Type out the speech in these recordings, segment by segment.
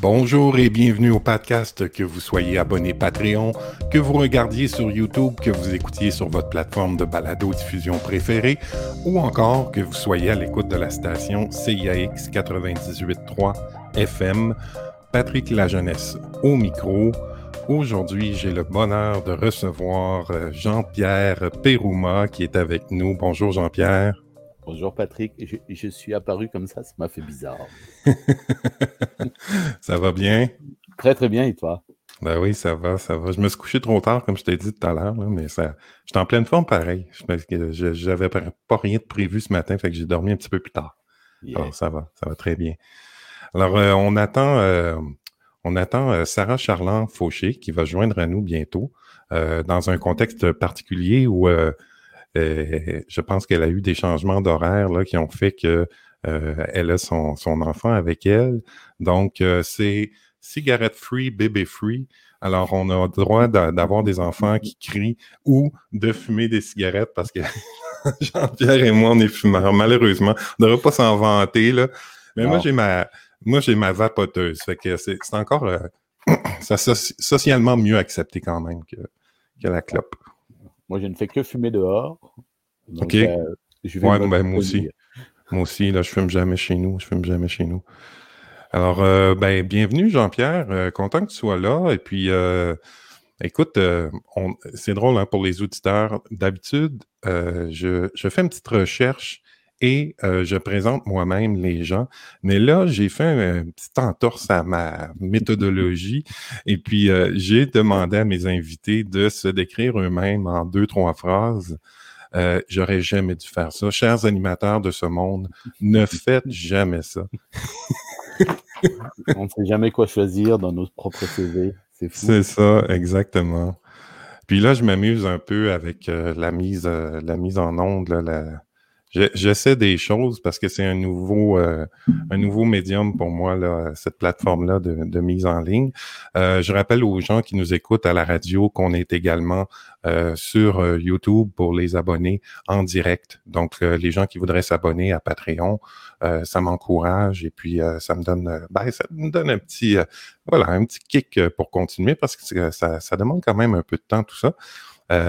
Bonjour et bienvenue au podcast, que vous soyez abonné Patreon, que vous regardiez sur YouTube, que vous écoutiez sur votre plateforme de balado-diffusion préférée ou encore que vous soyez à l'écoute de la station CIAX 98.3 FM. Patrick La Jeunesse au micro. Aujourd'hui, j'ai le bonheur de recevoir euh, Jean-Pierre Perouma qui est avec nous. Bonjour Jean-Pierre. Bonjour Patrick, je, suis apparu comme ça, ça m'a fait bizarre. ça va bien? Très très bien et toi? Ben oui, ça va, ça va. Je me suis couché trop tard, comme je t'ai dit tout à l'heure, mais ça, j'étais en pleine forme pareil. J'avais pas rien de prévu ce matin, fait que j'ai dormi un petit peu plus tard. Alors, ça va, ça va très bien. Alors, euh, on attend, euh, on attend euh, Sarah Charland Fauché qui va joindre à nous bientôt dans un contexte particulier où euh, je pense qu'elle a eu des changements d'horaire qui ont fait que euh, elle a son, enfant avec elle. Donc, euh, c'est cigarette free, bébé free. Alors, on a le droit d'avoir des enfants qui crient ou de fumer des cigarettes parce que Jean-Pierre et moi, on est fumeurs. Malheureusement, on ne devrait pas s'en vanter, là. Mais moi, j'ai ma, moi, j'ai ma vapoteuse. Fait que c'est encore socialement mieux accepté quand même que, que la clope. Moi, je ne fais que fumer dehors. OK. Euh, je ouais, ben, moi aussi. Moi aussi, là, je fume jamais chez nous. Je fume jamais chez nous. Alors, euh, ben, bienvenue, Jean-Pierre. Euh, content que tu sois là. Et puis, écoute, c'est drôle hein, pour les auditeurs. D'habitude, je, je, fais une petite recherche et je présente moi-même les gens. Mais là, j'ai fait un, petit entorse à ma méthodologie et puis j'ai demandé à mes invités de se décrire eux-mêmes en deux, trois phrases. Euh, j'aurais jamais dû faire ça. Chers animateurs de ce monde, ne faites jamais ça. On ne sait jamais quoi choisir dans nos propres CV. C'est ça, exactement. Puis là, je m'amuse un peu avec la mise, la mise en onde, la, J'essaie des choses parce que c'est un nouveau euh, un nouveau médium pour moi là, cette plateforme là de, mise en ligne. Euh, je rappelle aux gens qui nous écoutent à la radio qu'on est également euh, sur YouTube pour les abonnés en direct. Donc les gens qui voudraient s'abonner à Patreon, ça m'encourage et puis ça me donne ben, ça me donne un petit voilà un petit kick pour continuer parce que ça demande quand même un peu de temps tout ça.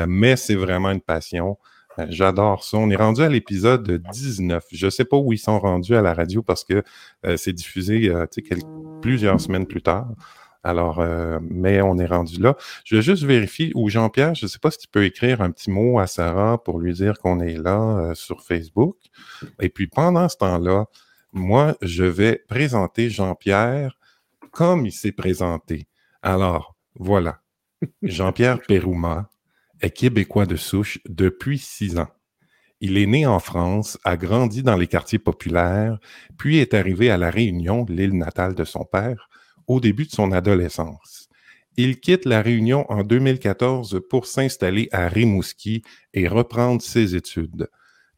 mais c'est vraiment une passion. Euh, j'adore ça. On est rendu à l'épisode 19. Je ne sais pas où ils sont rendus à la radio parce que euh, c'est diffusé euh, plusieurs semaines plus tard. Alors, mais on est rendu là. Je vais juste vérifier où Jean-Pierre, je ne sais pas si tu peux écrire un petit mot à Sarah pour lui dire qu'on est là sur Facebook. Et puis pendant ce temps-là, moi, je vais présenter Jean-Pierre comme il s'est présenté. Alors, voilà. Jean-Pierre Perouma, est québécois de souche depuis six ans. Il est né en France, a grandi dans les quartiers populaires, puis est arrivé à La Réunion, l'île natale de son père, au début de son adolescence. Il quitte La Réunion en 2014 pour s'installer à Rimouski et reprendre ses études.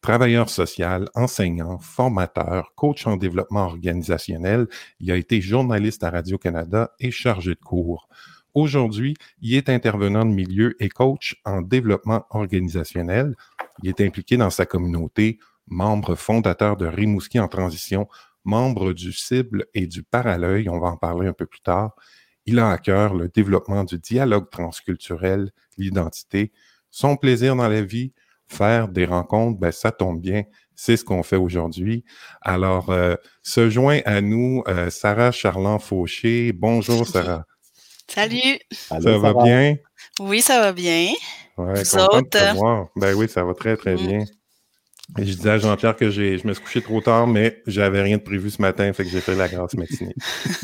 Travailleur social, enseignant, formateur, coach en développement organisationnel, il a été journaliste à Radio-Canada et chargé de cours. Aujourd'hui, il est intervenant de milieu et coach en développement organisationnel. Il est impliqué dans sa communauté, membre fondateur de Rimouski en transition, membre du Cible et du Parallèle. On va en parler un peu plus tard. Il a à cœur le développement du dialogue transculturel, l'identité. Son plaisir dans la vie, faire des rencontres, ben, ça tombe bien. C'est ce qu'on fait aujourd'hui. Alors, euh, se joint à nous euh, Sarah Charland-Fauché. Bonjour, Sarah. Salut. ça, va, bien? Oui, ça va bien. Ouais, Vous Ben oui, ça va très, très mm. bien. Je disais à Jean-Pierre que je me suis couché trop tard, mais j'avais rien de prévu ce matin, fait que j'ai fait la grasse matinée.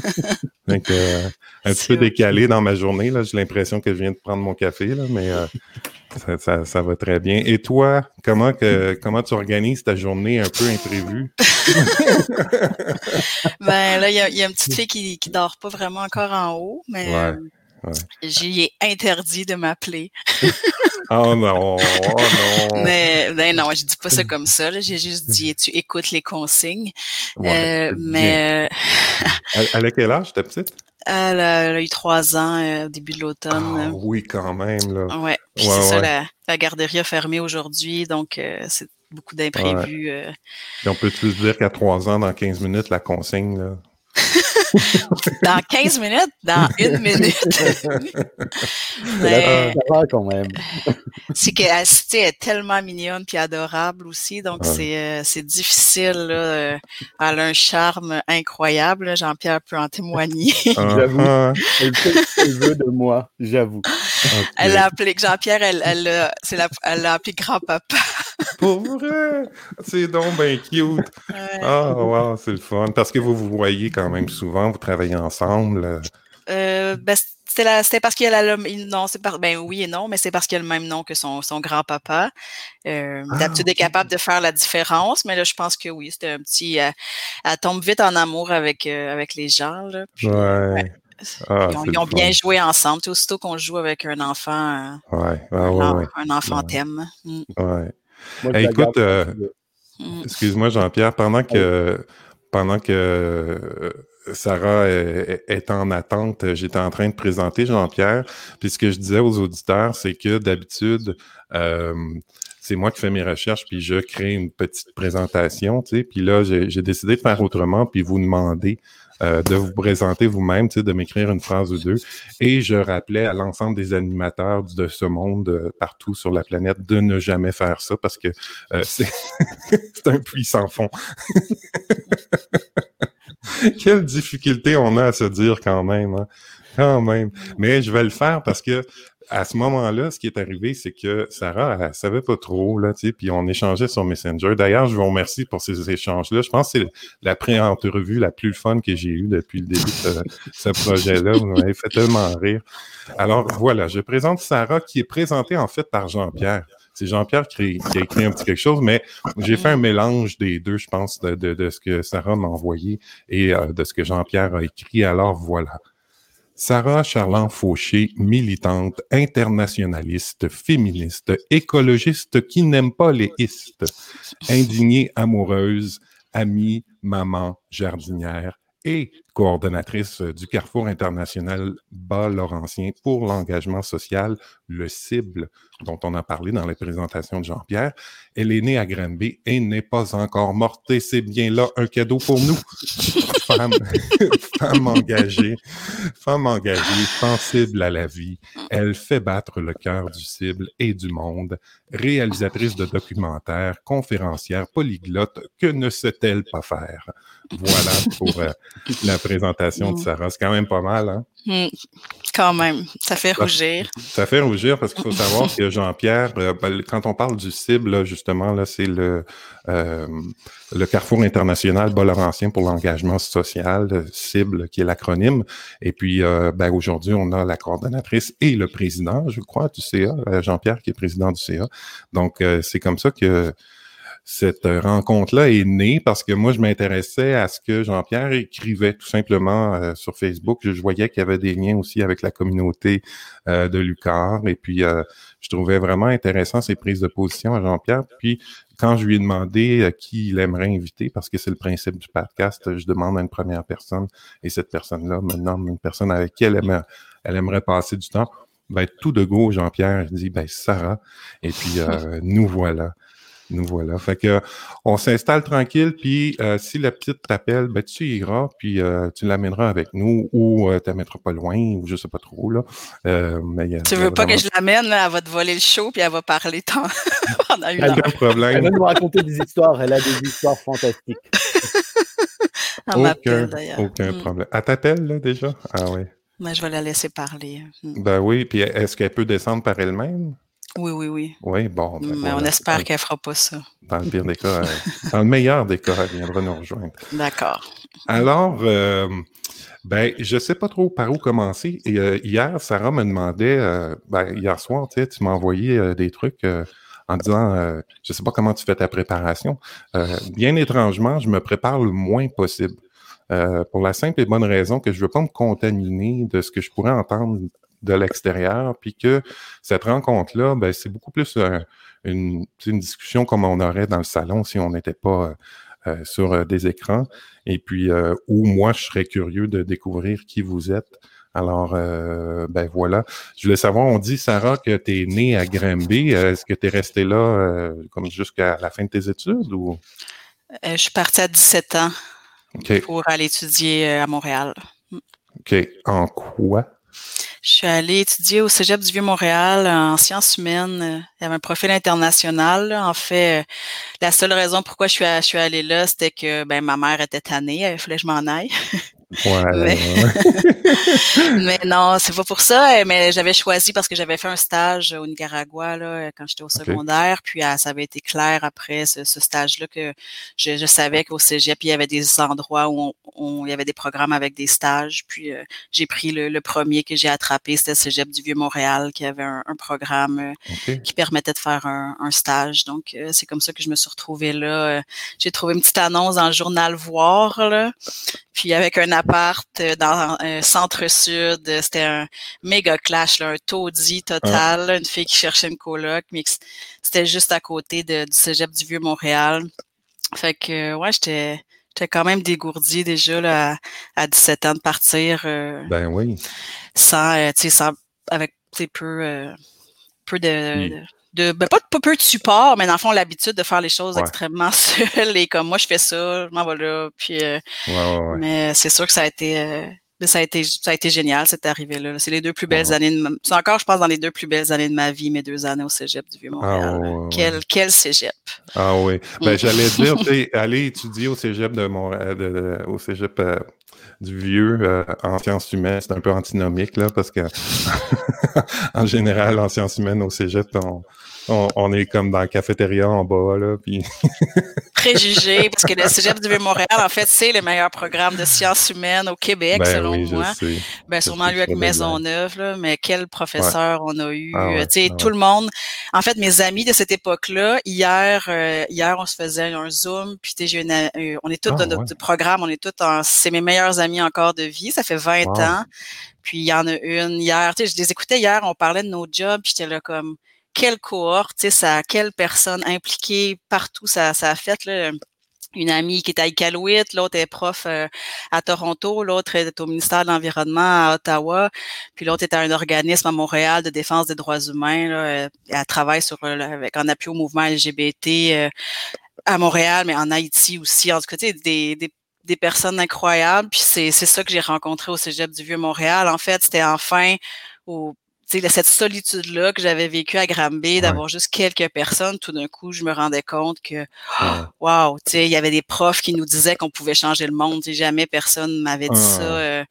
Donc, euh, un petit peu décalé dans ma journée, là. J'ai l'impression que je viens de prendre mon café, là, mais euh, ça, va très bien. Et toi, comment, que, comment tu organises ta journée un peu imprévue? ben là, il y, a une petite fille qui, qui dort pas vraiment encore en haut, mais ouais, euh, j'ai interdit de m'appeler. oh non, oh non. Mais ben non, je dis pas ça comme ça. J'ai juste dit tu écoutes les consignes. euh, mais elle, a quel âge ta petite? Elle a, eu trois ans euh, au début de l'automne. Ah, oui, quand même. Là. Ouais. Puis c'est ça, la, garderie a fermé aujourd'hui, donc euh, c'est beaucoup d'imprévus. Euh. on peut-tu dire qu'à trois ans, dans 15 minutes, la consigne, là, dans 15 minutes, dans une minute. Mais, quand même. c'est que Cité est tellement mignonne puis adorable aussi, donc c'est euh, c'est difficile. Là. Elle a un charme incroyable. Jean-Pierre peut en témoigner. j'avoue. Ah. Elle fait ce qu'elle veut de moi, j'avoue. Elle a appelé Jean-Pierre, elle, elle, elle l'a appelé grand-papa. Pour vrai! C'est donc bien cute. Ah, wow, c'est le fun. Parce que vous vous voyez quand même souvent, vous travaillez ensemble. Euh, ben, c'était parce qu'il a le non, c'est ben oui et non, mais c'est parce qu'il a le même nom que son, son grand-papa. Euh, ah, D'habitude, est capable de faire la différence, mais là, je pense que oui, c'était un petit. Euh, elle tombe vite en amour avec, euh, avec les gens. Là, ouais. Ah, ils ont, bien joué ensemble. aussitôt qu'on joue avec un enfant, ouais. Ah, un, un, enfant thème. Mm. Ouais écoute, euh, mm. excuse-moi Jean-Pierre, pendant que pendant que euh, Sarah est, en attente, j'étais en train de présenter Jean-Pierre. Puis ce que je disais aux auditeurs, c'est que d'habitude, euh, c'est moi qui fais mes recherches, puis je crée une petite présentation, tu sais. Puis là, j'ai décidé de faire autrement, puis vous demander euh, de vous présenter vous-même, de m'écrire une phrase ou deux. Et je rappelais à l'ensemble des animateurs de ce monde euh, partout sur la planète de ne jamais faire ça parce que euh, c'est un puissant fond. Quelle difficulté on a à se dire quand même, hein? quand même. Mais je vais le faire parce que à ce moment-là, ce qui est arrivé, c'est que Sarah, elle, savait pas trop, là, tu sais, puis on échangeait sur Messenger. D'ailleurs, je vous remercie pour ces échanges-là. Je pense que c'est la pré-entrevue la plus fun que j'ai eue depuis le début de ce, projet-là. Vous m'avez fait tellement rire. Alors, voilà, je présente Sarah, qui est présentée, en fait, par Jean-Pierre. C'est Jean-Pierre qui, a écrit un petit quelque chose, mais j'ai fait un mélange des deux, je pense, de, de, ce que Sarah m'a envoyé et euh, de ce que Jean-Pierre a écrit. Alors, voilà. Sarah Charland-Fauché, militante, internationaliste, féministe, écologiste qui n'aime pas les istes, indignée amoureuse, amie, maman, jardinière et coordonnatrice du Carrefour international Bas-Laurentien pour l'engagement social, le cible dont on a parlé dans la présentation de Jean-Pierre. Elle est née à Granby et n'est pas encore morte c'est bien là un cadeau pour nous. Femme, femme engagée, femme engagée, sensible à la vie. Elle fait battre le cœur du cible et du monde. Réalisatrice de documentaires, conférencière, polyglotte, que ne sait-elle pas faire? Voilà pour euh, la présentation de. Sarah. C'est quand même pas mal, hein? Mm. Quand même, ça fait rougir. Ça fait rougir parce qu'il faut savoir que Jean-Pierre, euh, ben, quand on parle du cible, justement, là, c'est le, euh, le Carrefour international Bas-Laurentien pour l'engagement social, cible qui est l'acronyme. Et puis, euh, ben, aujourd'hui, on a la coordonnatrice et le président, je crois, du CA, Jean-Pierre qui est président du CA. Donc, c'est comme ça que cette rencontre-là est née parce que moi, je m'intéressais à ce que Jean-Pierre écrivait tout simplement euh, sur Facebook. Je, voyais qu'il y avait des liens aussi avec la communauté euh, de Lucar. Et puis, euh, je trouvais vraiment intéressant ses prises de position à Jean-Pierre. Puis, quand je lui ai demandé qui il aimerait inviter, parce que c'est le principe du podcast, je demande à une première personne et cette personne-là me nomme une personne avec qui elle aimerait, elle aimerait passer du temps. Ben, tout de go, Jean-Pierre dit, ben, Sarah. Et puis, nous voilà. Nous voilà. Fait que on s'installe tranquille, puis euh, si la petite t'appelle, ben tu iras, puis euh, tu l'amèneras avec nous, ou euh, tu la mettras pas loin, ou je sais pas trop là. mais, tu veux pas que je l'amène, elle va te voler le show, puis elle va parler pendant une heure. problème. Elle va nous raconter des histoires, elle a des histoires fantastiques. elle m'appelle d'ailleurs. Aucun mm. problème. Elle t'appelle là déjà? Ah oui. Mais je vais la laisser parler. Mm. Ben oui, puis est-ce qu'elle peut descendre par elle-même? Oui, oui, oui. Oui, bon. Ben Mais on espère qu'elle ne fera pas ça. Dans le pire des cas, dans le meilleur des cas, elle viendra nous rejoindre. D'accord. Alors, euh, ben, je ne sais pas trop par où commencer. Et, euh, hier, Sarah me demandait, euh, ben, hier soir, tu m'as envoyé des trucs en disant, je ne sais pas comment tu fais ta préparation. bien étrangement, je me prépare le moins possible. pour la simple et bonne raison que je ne veux pas me contaminer de ce que je pourrais entendre de l'extérieur, puis que cette rencontre-là, ben, c'est beaucoup plus une, une, discussion comme on aurait dans le salon si on n'était pas euh, sur euh, des écrans, et puis euh, où moi, je serais curieux de découvrir qui vous êtes. Alors, ben voilà. Je voulais savoir, on dit, Sarah, que tu es née à Granby. Est-ce que tu es restée là comme jusqu'à la fin de tes études ou? je suis partie à 17 ans. pour aller étudier à Montréal. OK. En quoi? Je suis allée étudier au Cégep du Vieux-Montréal en sciences humaines. Il y avait un profil international. En fait, la seule raison pourquoi je suis, je suis allée là, c'était que ben, ma mère était tannée. Il fallait que je m'en aille. Ouais, mais, non, c'est pas pour ça. Mais j'avais choisi parce que j'avais fait un stage au Nicaragua là, quand j'étais au secondaire. Puis ah, ça avait été clair après ce, stage-là que je, savais qu'au Cégep, il y avait des endroits où on, il y avait des programmes avec des stages. Puis euh, j'ai pris le, premier que j'ai attrapé, c'était le Cégep du Vieux-Montréal qui avait un, programme euh, qui permettait de faire un, stage. Donc euh, c'est comme ça que je me suis retrouvée là. J'ai trouvé une petite annonce dans le journal Voir. Là. Puis avec un appart euh, dans un centre-sud, c'était un méga clash, un taudis total, une fille qui cherchait une coloc, mais c'était juste à côté de, du cégep du Vieux-Montréal. Fait que, ouais, j'étais j'étais quand même dégourdie déjà là, à, 17 ans de partir. Euh, ben oui. Sans, euh, tu sais, avec peu, peu de, de ben, pas, peu de support, mais dans le fond, l'habitude de faire les choses extrêmement seul et comme moi, je fais ça, je m'en vais là. Puis, euh, mais c'est sûr que ça a été. Euh, ça a été ça a été génial cette arrivée là. C'est les deux plus belles années de c'est encore je pense dans les deux plus belles années de ma vie mes deux années au Cégep du Vieux-Montréal. Ah, quel quel Cégep. Ah oui. Ben j'allais dire aller étudier au Cégep de Montréal au Cégep euh, du vieux en sciences humaines, c'est un peu antinomique là parce que en général en sciences humaines au Cégep on on, est comme dans la cafétéria en bas, là, puis... Préjugé, parce que le Cégep du Vieux-Montréal, en fait, c'est le meilleur programme de sciences humaines au Québec, ben selon oui, moi. Sais. Ben, sûrement lui avec Maisonneuve, là, mais quel professeur on a eu. Ah tu sais, ah tout le monde. En fait, mes amis de cette époque-là, hier, euh, hier, on se faisait un Zoom, puis tu sais, euh, on est tous ah dans notre programme, on est tous en, c'est mes meilleurs amis encore de vie, ça fait 20 ans. Puis il y en a une hier, tu sais, je les écoutais hier, on parlait de nos jobs, puis j'étais là comme, quelle cohorte, ça, quelle personne impliquée partout ça, ça a fait. Là, une amie qui est à Iqaluit, l'autre est prof euh, à Toronto, l'autre est au ministère de l'Environnement à Ottawa, puis l'autre est à un organisme à Montréal de défense des droits humains. Là, euh, elle travaille sur, euh, avec, en appui au mouvement LGBT à Montréal, mais en Haïti aussi. En tout cas, des, des, des personnes incroyables. Puis c'est ça que j'ai rencontré au Cégep du Vieux-Montréal. En fait, c'était enfin au sais, cette solitude-là que j'avais vécue à Granby, d'avoir juste quelques personnes, tout d'un coup, je me rendais compte que, wow, tu sais, il y avait des profs qui nous disaient qu'on pouvait changer le monde. jamais personne m'avait dit ça euh,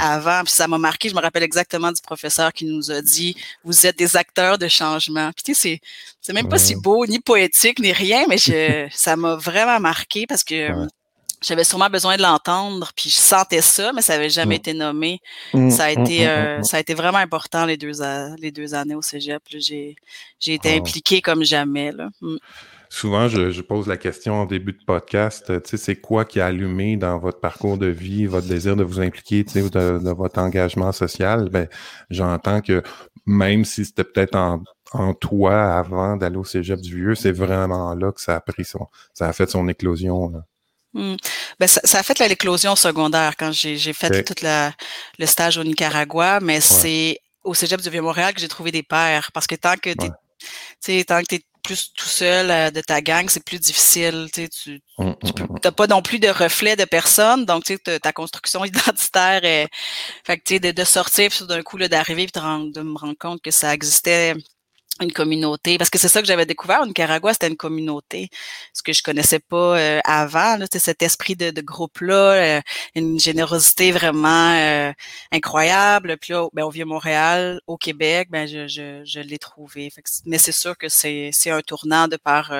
avant. Puis ça m'a marqué. Je me rappelle exactement du professeur qui nous a dit, vous êtes des acteurs de changement. Puis tu sais, c'est même pas si beau, ni poétique, ni rien, mais je, ça m'a vraiment marqué parce que j'avais sûrement besoin de l'entendre, puis je sentais ça, mais ça n'avait jamais mmh. été nommé. Mmh, ça a mmh, été, euh, ça a été vraiment important les deux, les deux années au Cégep. J'ai, j'ai été impliqué comme jamais. Là. Souvent, je, pose la question en début de podcast, tu sais, c'est quoi qui a allumé dans votre parcours de vie, votre désir de vous impliquer, tu sais, de, de, votre engagement social? Ben, j'entends que même si c'était peut-être en, en toi avant d'aller au Cégep du Vieux, c'est vraiment là que ça a pris son, ça a fait son éclosion. Là. Mmh. Ben, ça, ça, a fait l'éclosion secondaire quand j'ai fait tout le stage au Nicaragua, mais c'est au Cégep du Vieux-Montréal que j'ai trouvé des pères. Parce que tant que tu tant que t'es plus tout seul euh, de ta gang, c'est plus difficile. Tu n'as mmh, mmh, pas non plus de reflet de personne, donc ta construction identitaire est. Fait que, de, de sortir, puis d'un coup, d'arriver, puis de me rendre compte que ça existait une communauté, parce que c'est ça que j'avais découvert au Nicaragua, c'était une communauté, ce que je connaissais pas euh, avant, là, cet esprit de, de groupe-là, euh, une générosité vraiment euh, incroyable. Puis là, ben, au Vieux-Montréal, au Québec, ben, je, je, je l'ai trouvé. mais c'est sûr que c'est, c'est un tournant de par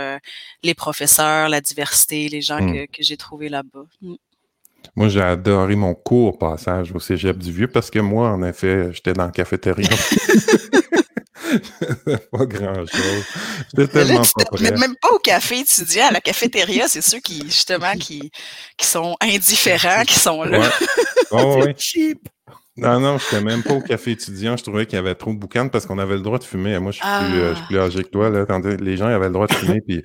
les professeurs, la diversité, les gens mmh. que, que j'ai trouvés là-bas. Mmh. Moi, j'ai adoré mon court passage au Cégep du Vieux parce que moi, en effet, j'étais dans la cafétéria. pas grand-chose. J'étais tellement pas prêt. Même pas au café étudiant, à la cafétéria, c'est ceux qui, justement, qui, qui sont indifférents, qui sont là. Oh, c'est cheap. Non, non, je n'étais même pas au café étudiant. Je trouvais qu'il y avait trop de boucan parce qu'on avait le droit de fumer. Moi, je suis, plus, euh, je suis plus âgé que toi. Là. les gens avaient le droit de fumer, puis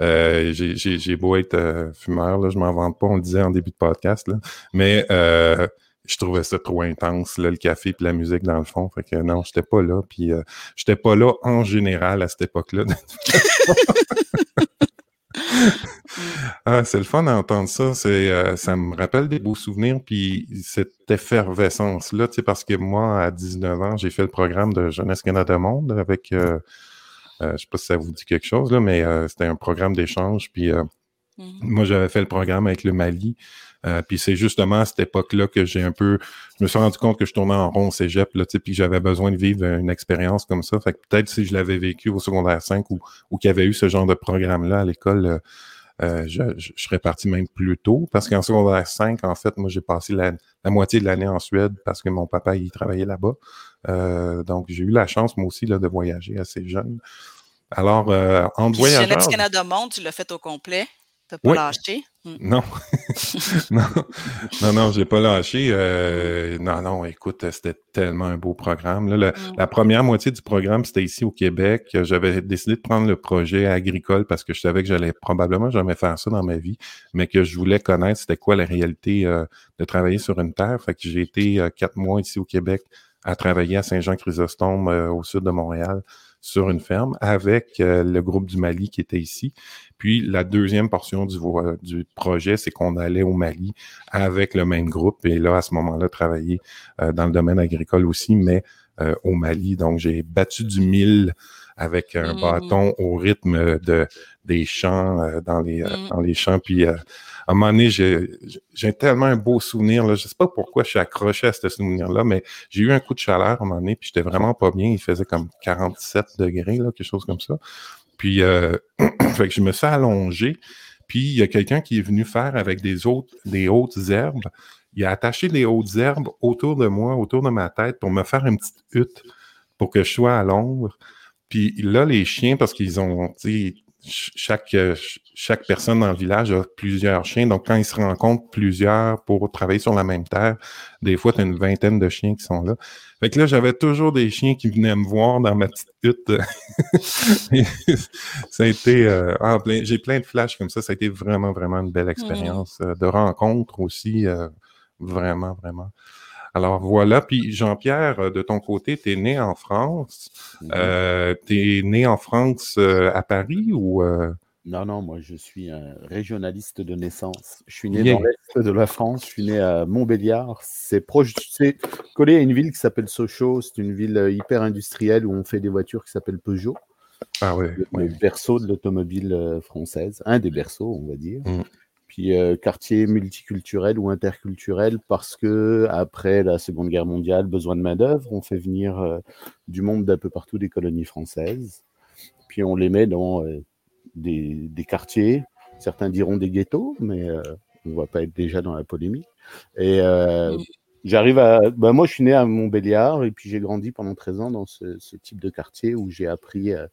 euh, j'ai beau être euh, fumeur, là, je m'en vante pas, on le disait en début de podcast. Là. Mais je trouvais ça trop intense, là, le café puis la musique dans le fond. Fait que non, j'étais pas là. Puis euh, j'étais pas là en général à cette époque-là. ah, c'est le fun d'entendre ça. C'est, euh, ça me rappelle des beaux souvenirs, puis cette effervescence-là, tu sais, parce que moi, à 19 ans, j'ai fait le programme de Jeunesse Canada Monde avec, euh, euh, je sais pas si ça vous dit quelque chose, là, mais c'était un programme d'échange, puis mmh. moi, j'avais fait le programme avec le Mali. Euh, puis c'est justement à cette époque-là que j'ai un peu, je me suis rendu compte que je tournais en rond au cégep, là, puis que j'avais besoin de vivre une expérience comme ça. Fait que peut-être si je l'avais vécu au secondaire 5 ou, ou qu'il y avait eu ce genre de programme-là à l'école, euh, euh je, je, serais parti même plus tôt. Parce qu'en secondaire 5, en fait, moi, j'ai passé la, la moitié de l'année en Suède parce que mon papa, il travaillait là-bas. Euh, donc, j'ai eu la chance, moi aussi, là, de voyager assez jeune. Alors, euh, en voyageant... Canada Monde, tu l'as fait au complet? Pas lâché? Hmm. Non. non. Non, non, j'ai pas lâché. Euh, non, non, écoute, c'était tellement un beau programme. Là, hmm. la, première moitié du programme, c'était ici au Québec. J'avais décidé de prendre le projet agricole parce que je savais que j'allais probablement jamais faire ça dans ma vie, mais que je voulais connaître c'était quoi la réalité euh, de travailler sur une terre. Fait que j'ai été euh, quatre mois ici au Québec à travailler à Saint-Jean-Chrysostome au sud de Montréal sur une ferme avec le groupe du Mali qui était ici. Puis la deuxième portion du, du projet, c'est qu'on allait au Mali avec le même groupe et là, à ce moment-là, travailler euh, dans le domaine agricole aussi, mais euh, au Mali. Donc, j'ai battu du mille avec un mmh. bâton au rythme de des champs euh, dans les mmh. dans les champs. Puis à un moment donné, j'ai tellement un beau souvenir. Là. Je sais pas pourquoi je suis accroché à ce souvenir-là, mais j'ai eu un coup de chaleur à un moment donné, puis j'étais vraiment pas bien. Il faisait comme 47 degrés, là, quelque chose comme ça. Puis, euh, je me suis allongé. Puis, il y a quelqu'un qui est venu faire avec des, des hautes herbes. Il a attaché des hautes herbes autour de moi, autour de ma tête, pour me faire une petite hutte pour que je sois à l'ombre. Puis là, les chiens, parce qu'ils ont, chaque, chaque personne dans le village a plusieurs chiens. Donc, quand ils se rencontrent plusieurs pour travailler sur la même terre, des fois, tu as une vingtaine de chiens qui sont là. Fait que là, j'avais toujours des chiens qui venaient me voir dans ma petite hutte. ça a été, euh, j'ai plein de flashs comme ça. Ça a été vraiment, vraiment une belle expérience euh, de rencontre aussi. Euh, vraiment, vraiment. Alors voilà. Puis Jean-Pierre, de ton côté, tu es né en France. Mm-hmm. tu es né en France à Paris ou non, non, moi je suis un régionaliste de naissance. Je suis né dans l'est de la France, je suis né à Montbéliard. C'est proche, c'est collé à une ville qui s'appelle Sochaux. C'est une ville euh, hyper industrielle où on fait des voitures qui s'appelle Peugeot. Ah ouais, le, berceau de l'automobile euh, française, un des berceaux, on va dire. Mmh. Puis euh, quartier multiculturel ou interculturel parce que après la Seconde Guerre mondiale, besoin de main d'œuvre, on fait venir du monde d'un peu partout des colonies françaises. Puis on les met dans des, quartiers. Certains diront des ghettos, mais euh, on ne va pas être déjà dans la polémique. Et euh, j'arrive à. Ben moi, je suis né à Montbéliard et puis j'ai grandi pendant 13 ans dans ce, type de quartier où j'ai appris à,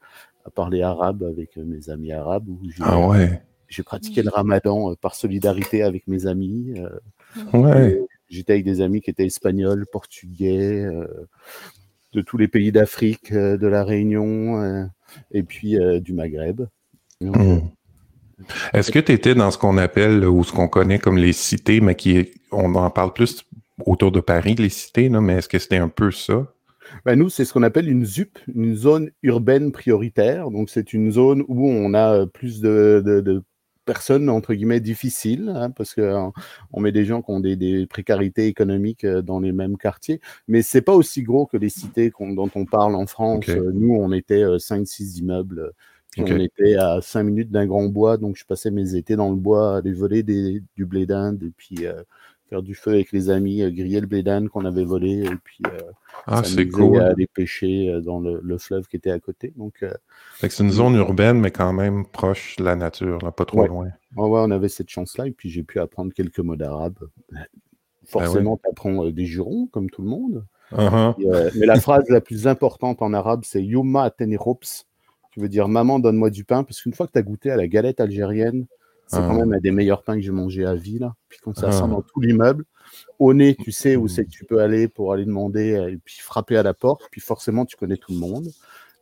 parler arabe avec mes amis arabes. Ah ouais. J'ai pratiqué le ramadan euh, par solidarité avec mes amis. ouais. J'étais avec des amis qui étaient espagnols, portugais, de tous les pays d'Afrique, de la Réunion et puis du Maghreb. Hmm. Est-ce que tu étais dans ce qu'on appelle ou ce qu'on connaît comme les cités, mais qui on en parle plus autour de Paris, les cités, mais est-ce que c'était un peu ça? Ben nous, c'est ce qu'on appelle une ZUP, une zone urbaine prioritaire. Donc, c'est une zone où on a plus de, personnes, entre guillemets, difficiles, hein, parce qu'on on met des gens qui ont des, précarités économiques euh, dans les mêmes quartiers. Mais c'est pas aussi gros que les cités dont on parle en France. Nous, on était 5-6 euh, immeubles on était à 5 minutes d'un grand bois, donc je passais mes étés dans le bois, aller voler des, du blé d'Inde et puis euh, faire du feu avec les amis, euh, griller le blé qu'on avait volé et puis euh, ah, c'est cool. aller pêcher dans le, fleuve qui était à côté. Donc, c'est une zone urbaine, mais quand même proche de la nature, pas trop loin. Ouais, on avait cette chance-là et puis j'ai pu apprendre quelques mots d'arabe. Ben Forcément, tu apprends des jurons, comme tout le monde. Uh-huh. mais la phrase la plus importante en arabe, c'est Yuma Tenirops qui veut dire maman, donne-moi du pain, parce qu'une fois que tu as goûté à la galette algérienne, c'est quand ah. même un des meilleurs pains que j'ai mangé à vie, là. Puis quand ça ah. sent dans tout l'immeuble, au nez, tu sais où c'est que tu peux aller pour aller demander et puis frapper à la porte. Puis forcément, tu connais tout le monde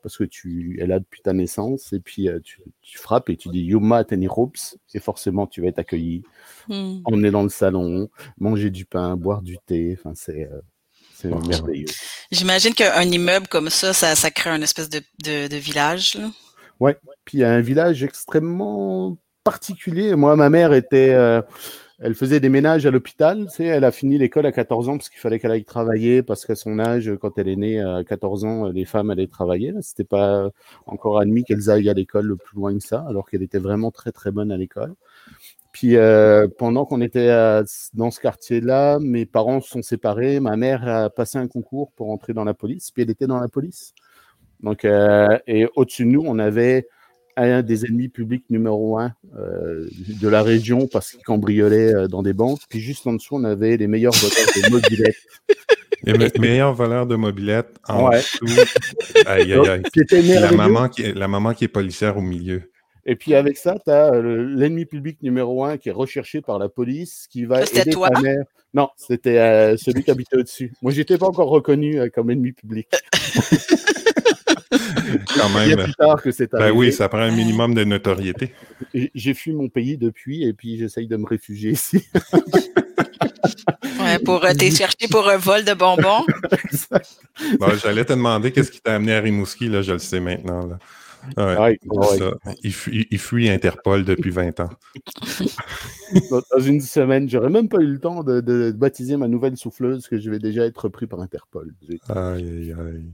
parce que tu es là depuis ta naissance. Et puis euh, tu, frappes et tu dis Yuma Tenirops. Et forcément, tu vas être accueilli. Hmm. Emmener dans le salon, manger du pain, boire du thé. Enfin, c'est. Euh, c'est merveilleux. J'imagine qu'un immeuble comme ça, ça, crée un espèce de, de, village. Oui, puis il y a un village extrêmement particulier. Moi, ma mère était, euh, elle faisait des ménages à l'hôpital. Tu elle a fini l'école à 14 ans parce qu'il fallait qu'elle aille travailler parce qu'à son âge, quand elle est née à 14 ans, les femmes allaient travailler. C'était pas encore admis qu'elles aillent à l'école le plus loin que ça, alors qu'elle était vraiment très très bonne à l'école. Puis euh, pendant qu'on était dans ce quartier-là, mes parents se sont séparés. Ma mère a passé un concours pour entrer dans la police, puis elle était dans la police. Donc, euh, et au-dessus de nous, on avait un des ennemis publics numéro un euh, de la région parce qu'il cambriolait euh, dans des banques. Puis juste en dessous, on avait les meilleurs voleurs de mobilettes. Les meilleurs voleurs de mobilettes en dessous. Aïe, aïe, aïe. La maman, qui est, la maman qui est policière au milieu. Et puis avec ça, tu as euh, l'ennemi public numéro un qui est recherché par la police, qui va aider toi? ta mère. Non, c'était celui qui habitait au-dessus. Moi, j'étais pas encore reconnu comme ennemi public. Quand même. plus tard que c'est ben oui, ça prend un minimum de notoriété. J'ai fui mon pays depuis et puis j'essaye de me réfugier ici. ouais, pour euh, chercher pour un vol de bonbons? J'allais te demander qu'est-ce qui t'a amené à Rimouski, là, je le sais maintenant. Il, fuit, Interpol depuis 20 ans. Dans une semaine, j'aurais même pas eu le temps de, de, baptiser ma nouvelle souffleuse que je vais déjà être pris par Interpol. Aïe, aïe, aïe.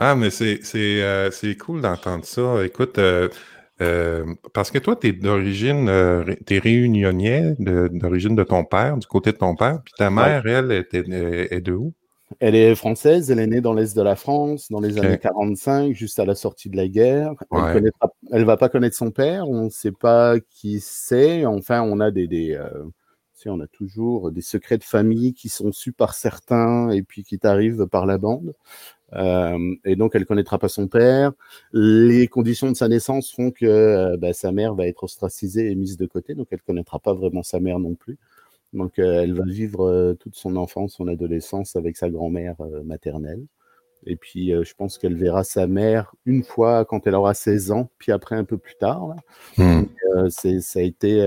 Ah, mais c'est euh, cool d'entendre ça. Écoute, euh, euh, parce que toi, tu es d'origine, tu es réunionnais d'origine de, ton père, du côté de ton père, puis ta mère, elle, est, de où? Elle est française, elle est née dans l'Est de la France, dans les années 45, juste à la sortie de la guerre. Elle ne va pas connaître son père, on ne sait pas qui c'est. Enfin, on a des, des on a toujours des secrets de famille qui sont sus par certains et puis qui t'arrivent par la bande. Euh, et donc, elle connaîtra pas son père. Les conditions de sa naissance font que euh, bah, sa mère va être ostracisée et mise de côté, donc elle connaîtra pas vraiment sa mère non plus. Donc, euh, elle va vivre toute son enfance, son adolescence avec sa grand-mère maternelle. Et puis, je pense qu'elle verra sa mère une fois quand elle aura 16 ans, puis après un peu plus tard. Hmm. ça, a été,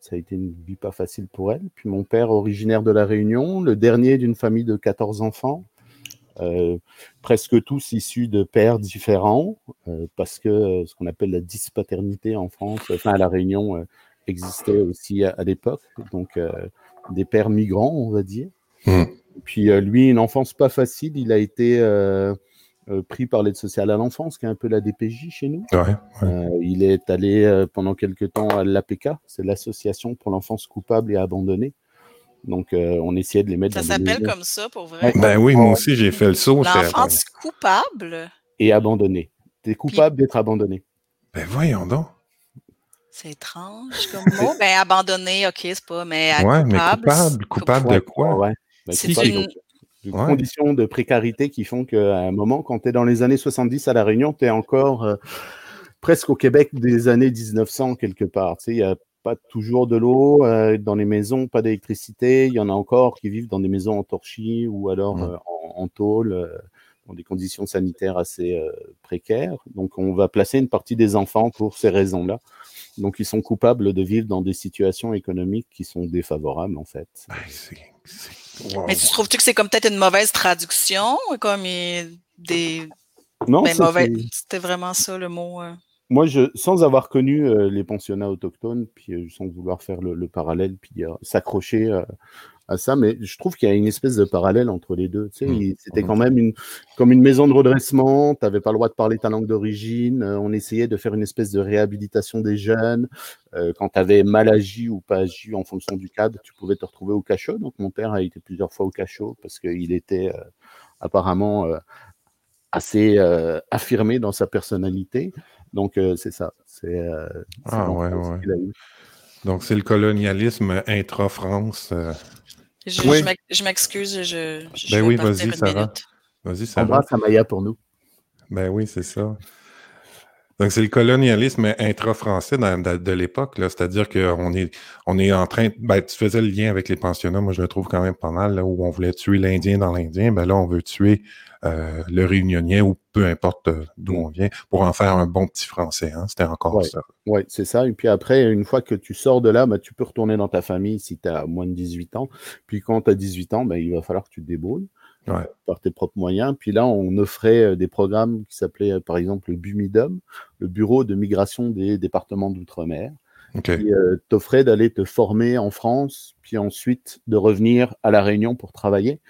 ça a été une vie pas facile pour elle. Puis mon père, originaire de La Réunion, le dernier d'une famille de 14 enfants, euh, presque tous issus de pères différents, euh, parce que euh, ce qu'on appelle la dispaternité en France, enfin à La Réunion, existait aussi à, l'époque, donc des pères migrants, on va dire. Mmh. Puis lui, une enfance pas facile, il a été pris par l'aide sociale à l'enfance, qui est un peu la DPJ chez nous. il est allé pendant quelques temps à l'APK, c'est l'association pour l'enfance coupable et abandonnée. Donc, euh, on essayait de les mettre ça Ça s'appelle comme ça, pour vrai? Ben oui, moi aussi, j'ai fait le saut. L'enfance coupable? Et abandonné. Tu es coupable d'être abandonné. Ben voyons donc. C'est étrange comme mot. ben abandonné, ok, c'est pas, mais ouais, coupable. mais coupable, coupable de quoi? Ouais. Ben, c'est une... Des conditions de précarité qui font qu'à un moment, quand tu es dans les années 70 à La Réunion, tu es encore euh, presque au Québec des années 1900 quelque part. Tu sais, il y a pas toujours de l'eau euh, dans les maisons, pas d'électricité. Il y en a encore qui vivent dans des maisons en torchis ou alors mmh. euh, en, tôle, euh, dans des conditions sanitaires assez précaires. Donc, on va placer une partie des enfants pour ces raisons-là. Donc, ils sont coupables de vivre dans des situations économiques qui sont défavorables, en fait. Mais tu trouves-tu que c'est comme peut-être une mauvaise traduction, comme des... Non, ben, c'était vraiment ça le mot moi, je, sans avoir connu euh, les pensionnats autochtones, puis euh, sans vouloir faire le, parallèle, puis euh, s'accrocher à ça, mais je trouve qu'il y a une espèce de parallèle entre les deux. Tu sais, mmh. c'était quand même une, comme une maison de redressement. Tu n'avais pas le droit de parler ta langue d'origine. on essayait de faire une espèce de réhabilitation des jeunes. quand tu avais mal agi ou pas agi en fonction du cadre, tu pouvais te retrouver au cachot. Donc mon père a été plusieurs fois au cachot parce qu'il était apparemment assez affirmé dans sa personnalité. Donc, euh, c'est ça. C'est euh, ah, ouais, ouais. Donc, c'est le colonialisme intra-France. Euh. Je, m'excuse, je, je, Ben oui, vas-y, Sarah. Vas-y, Sarah. Embrasse Amaya pour nous. Ben oui, c'est ça. Donc, c'est le colonialisme intra-français de, l'époque, c'est-à-dire qu'on est, on est en train. Ben, tu faisais le lien avec les pensionnats, moi je le trouve quand même pas mal, là, où on voulait tuer l'Indien dans l'Indien. Ben là, on veut tuer euh, le réunionnien ou peu importe euh, d'où on vient pour en faire un bon petit français. Hein? C'était encore ça. Oui, c'est ça. Et puis après, une fois que tu sors de là, ben, tu peux retourner dans ta famille si tu as moins de 18 ans. Puis quand tu as 18 ans, ben, il va falloir que tu te débrouilles. Par tes propres moyens. Puis là, on offrait euh, des programmes qui s'appelaient par exemple le BUMIDOM, le Bureau de migration des départements d'outre-mer. qui t'offrait d'aller te former en France, puis ensuite de revenir à La Réunion pour travailler.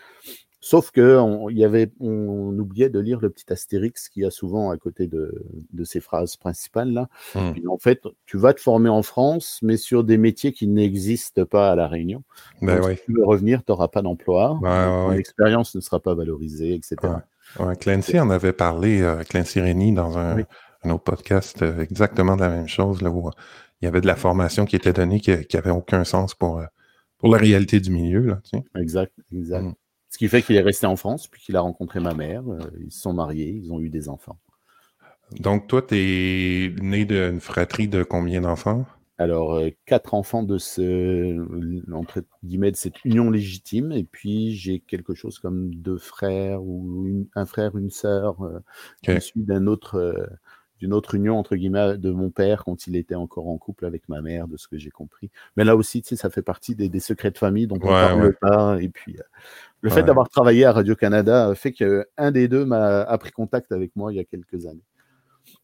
Sauf que on, y avait, on, oubliait de lire le petit astérix qui a souvent à côté de, de ces phrases principales là. Mmh. en fait, tu vas te former en France, mais sur des métiers qui n'existent pas à la Réunion. Ben si tu veux revenir, tu n'auras pas d'emploi, l'expérience ne sera pas valorisée, etc. Clancy en avait parlé, euh, Clancy Rény, dans un, un autre podcast, euh, exactement de la même chose, là, où il y avait de la formation qui était donnée qui n'avait aucun sens pour, euh, pour la réalité du milieu. Là, Exact, exact. Mmh. Ce qui fait qu'il est resté en France, puis qu'il a rencontré ma mère. Euh, ils se sont mariés, ils ont eu des enfants. Donc, toi, tu es né d'une fratrie de combien d'enfants? Alors, euh, quatre enfants de ce, entre guillemets, de cette union légitime. Et puis, j'ai quelque chose comme deux frères ou un frère, une sœur. Euh, Je suis d'un autre, d'une autre union, entre guillemets, de mon père quand il était encore en couple avec ma mère, de ce que j'ai compris. Mais là aussi, tu sais, ça fait partie des, secrets de famille, donc on ne parle pas. Et puis, euh, le fait d'avoir travaillé à Radio-Canada fait qu'un des deux m'a pris contact avec moi il y a quelques années.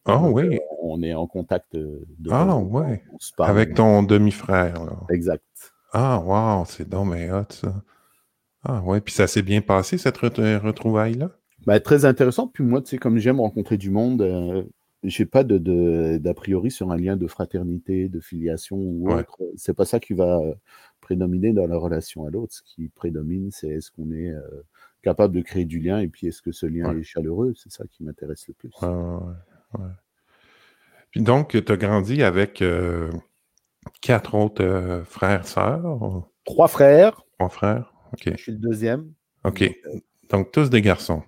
Ah oui. Euh, on est en contact. De ah ouais. Avec ton demi-frère. Exact. Ah wow, c'est dommage hot ça. Ah ouais, puis ça s'est bien passé cette retrouvaille-là? Bah, très intéressant. Puis moi, tu sais, comme j'aime rencontrer du monde, euh, j'ai pas de, d'a priori sur un lien de fraternité, de filiation ou autre. C'est pas ça qui va euh, prédominer dans la relation à l'autre. Ce qui prédomine, c'est est-ce qu'on est, euh, capable de créer du lien et puis est-ce que ce lien est chaleureux? C'est ça qui m'intéresse le plus. Puis donc, tu as grandi avec euh, quatre autres frères, sœurs? Trois frères. Trois frères, ok. Je suis le deuxième. Ok. Donc, tous des garçons.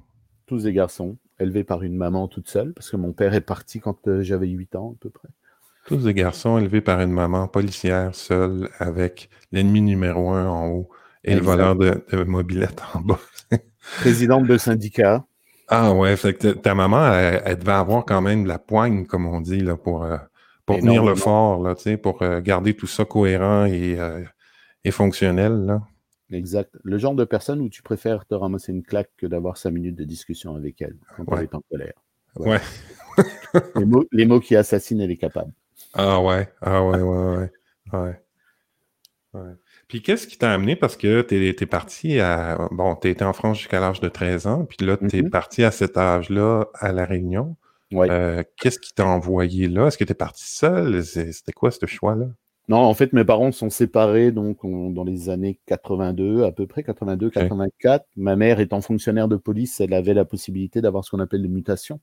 Tous des garçons élevé par une maman toute seule, parce que mon père est parti quand euh, j'avais 8 ans à peu près. Tous des garçons élevés par une maman policière seule, avec l'ennemi numéro un en haut et le voleur de, de mobilette en bas. Présidente de syndicat. Ah ouais, fait que ta maman, elle, devait avoir quand même la poigne, comme on dit, là, pour, euh, pour tenir le fort, là, pour euh, garder tout ça cohérent et, et fonctionnel. Là. Exact. Le genre de personne où tu préfères te ramasser une claque que d'avoir cinq minutes de discussion avec elle quand elle est en colère. Ouais. les, mots, qui assassinent, elle est capable. Ah ouais, ah ouais, ouais, ouais. ouais. Puis qu'est-ce qui t'a amené? Parce que tu es, parti à. Bon, tu étais en France jusqu'à l'âge de 13 ans, puis là, tu es mm-hmm. parti à cet âge-là à La Réunion. Ouais. Euh, qu'est-ce qui t'a envoyé là? Est-ce que tu es parti seul? C'était quoi ce choix-là? Non, en fait, mes parents sont séparés donc dans les années 82, à peu près 82, 84. Ma mère étant fonctionnaire de police, elle avait la possibilité d'avoir ce qu'on appelle des mutations,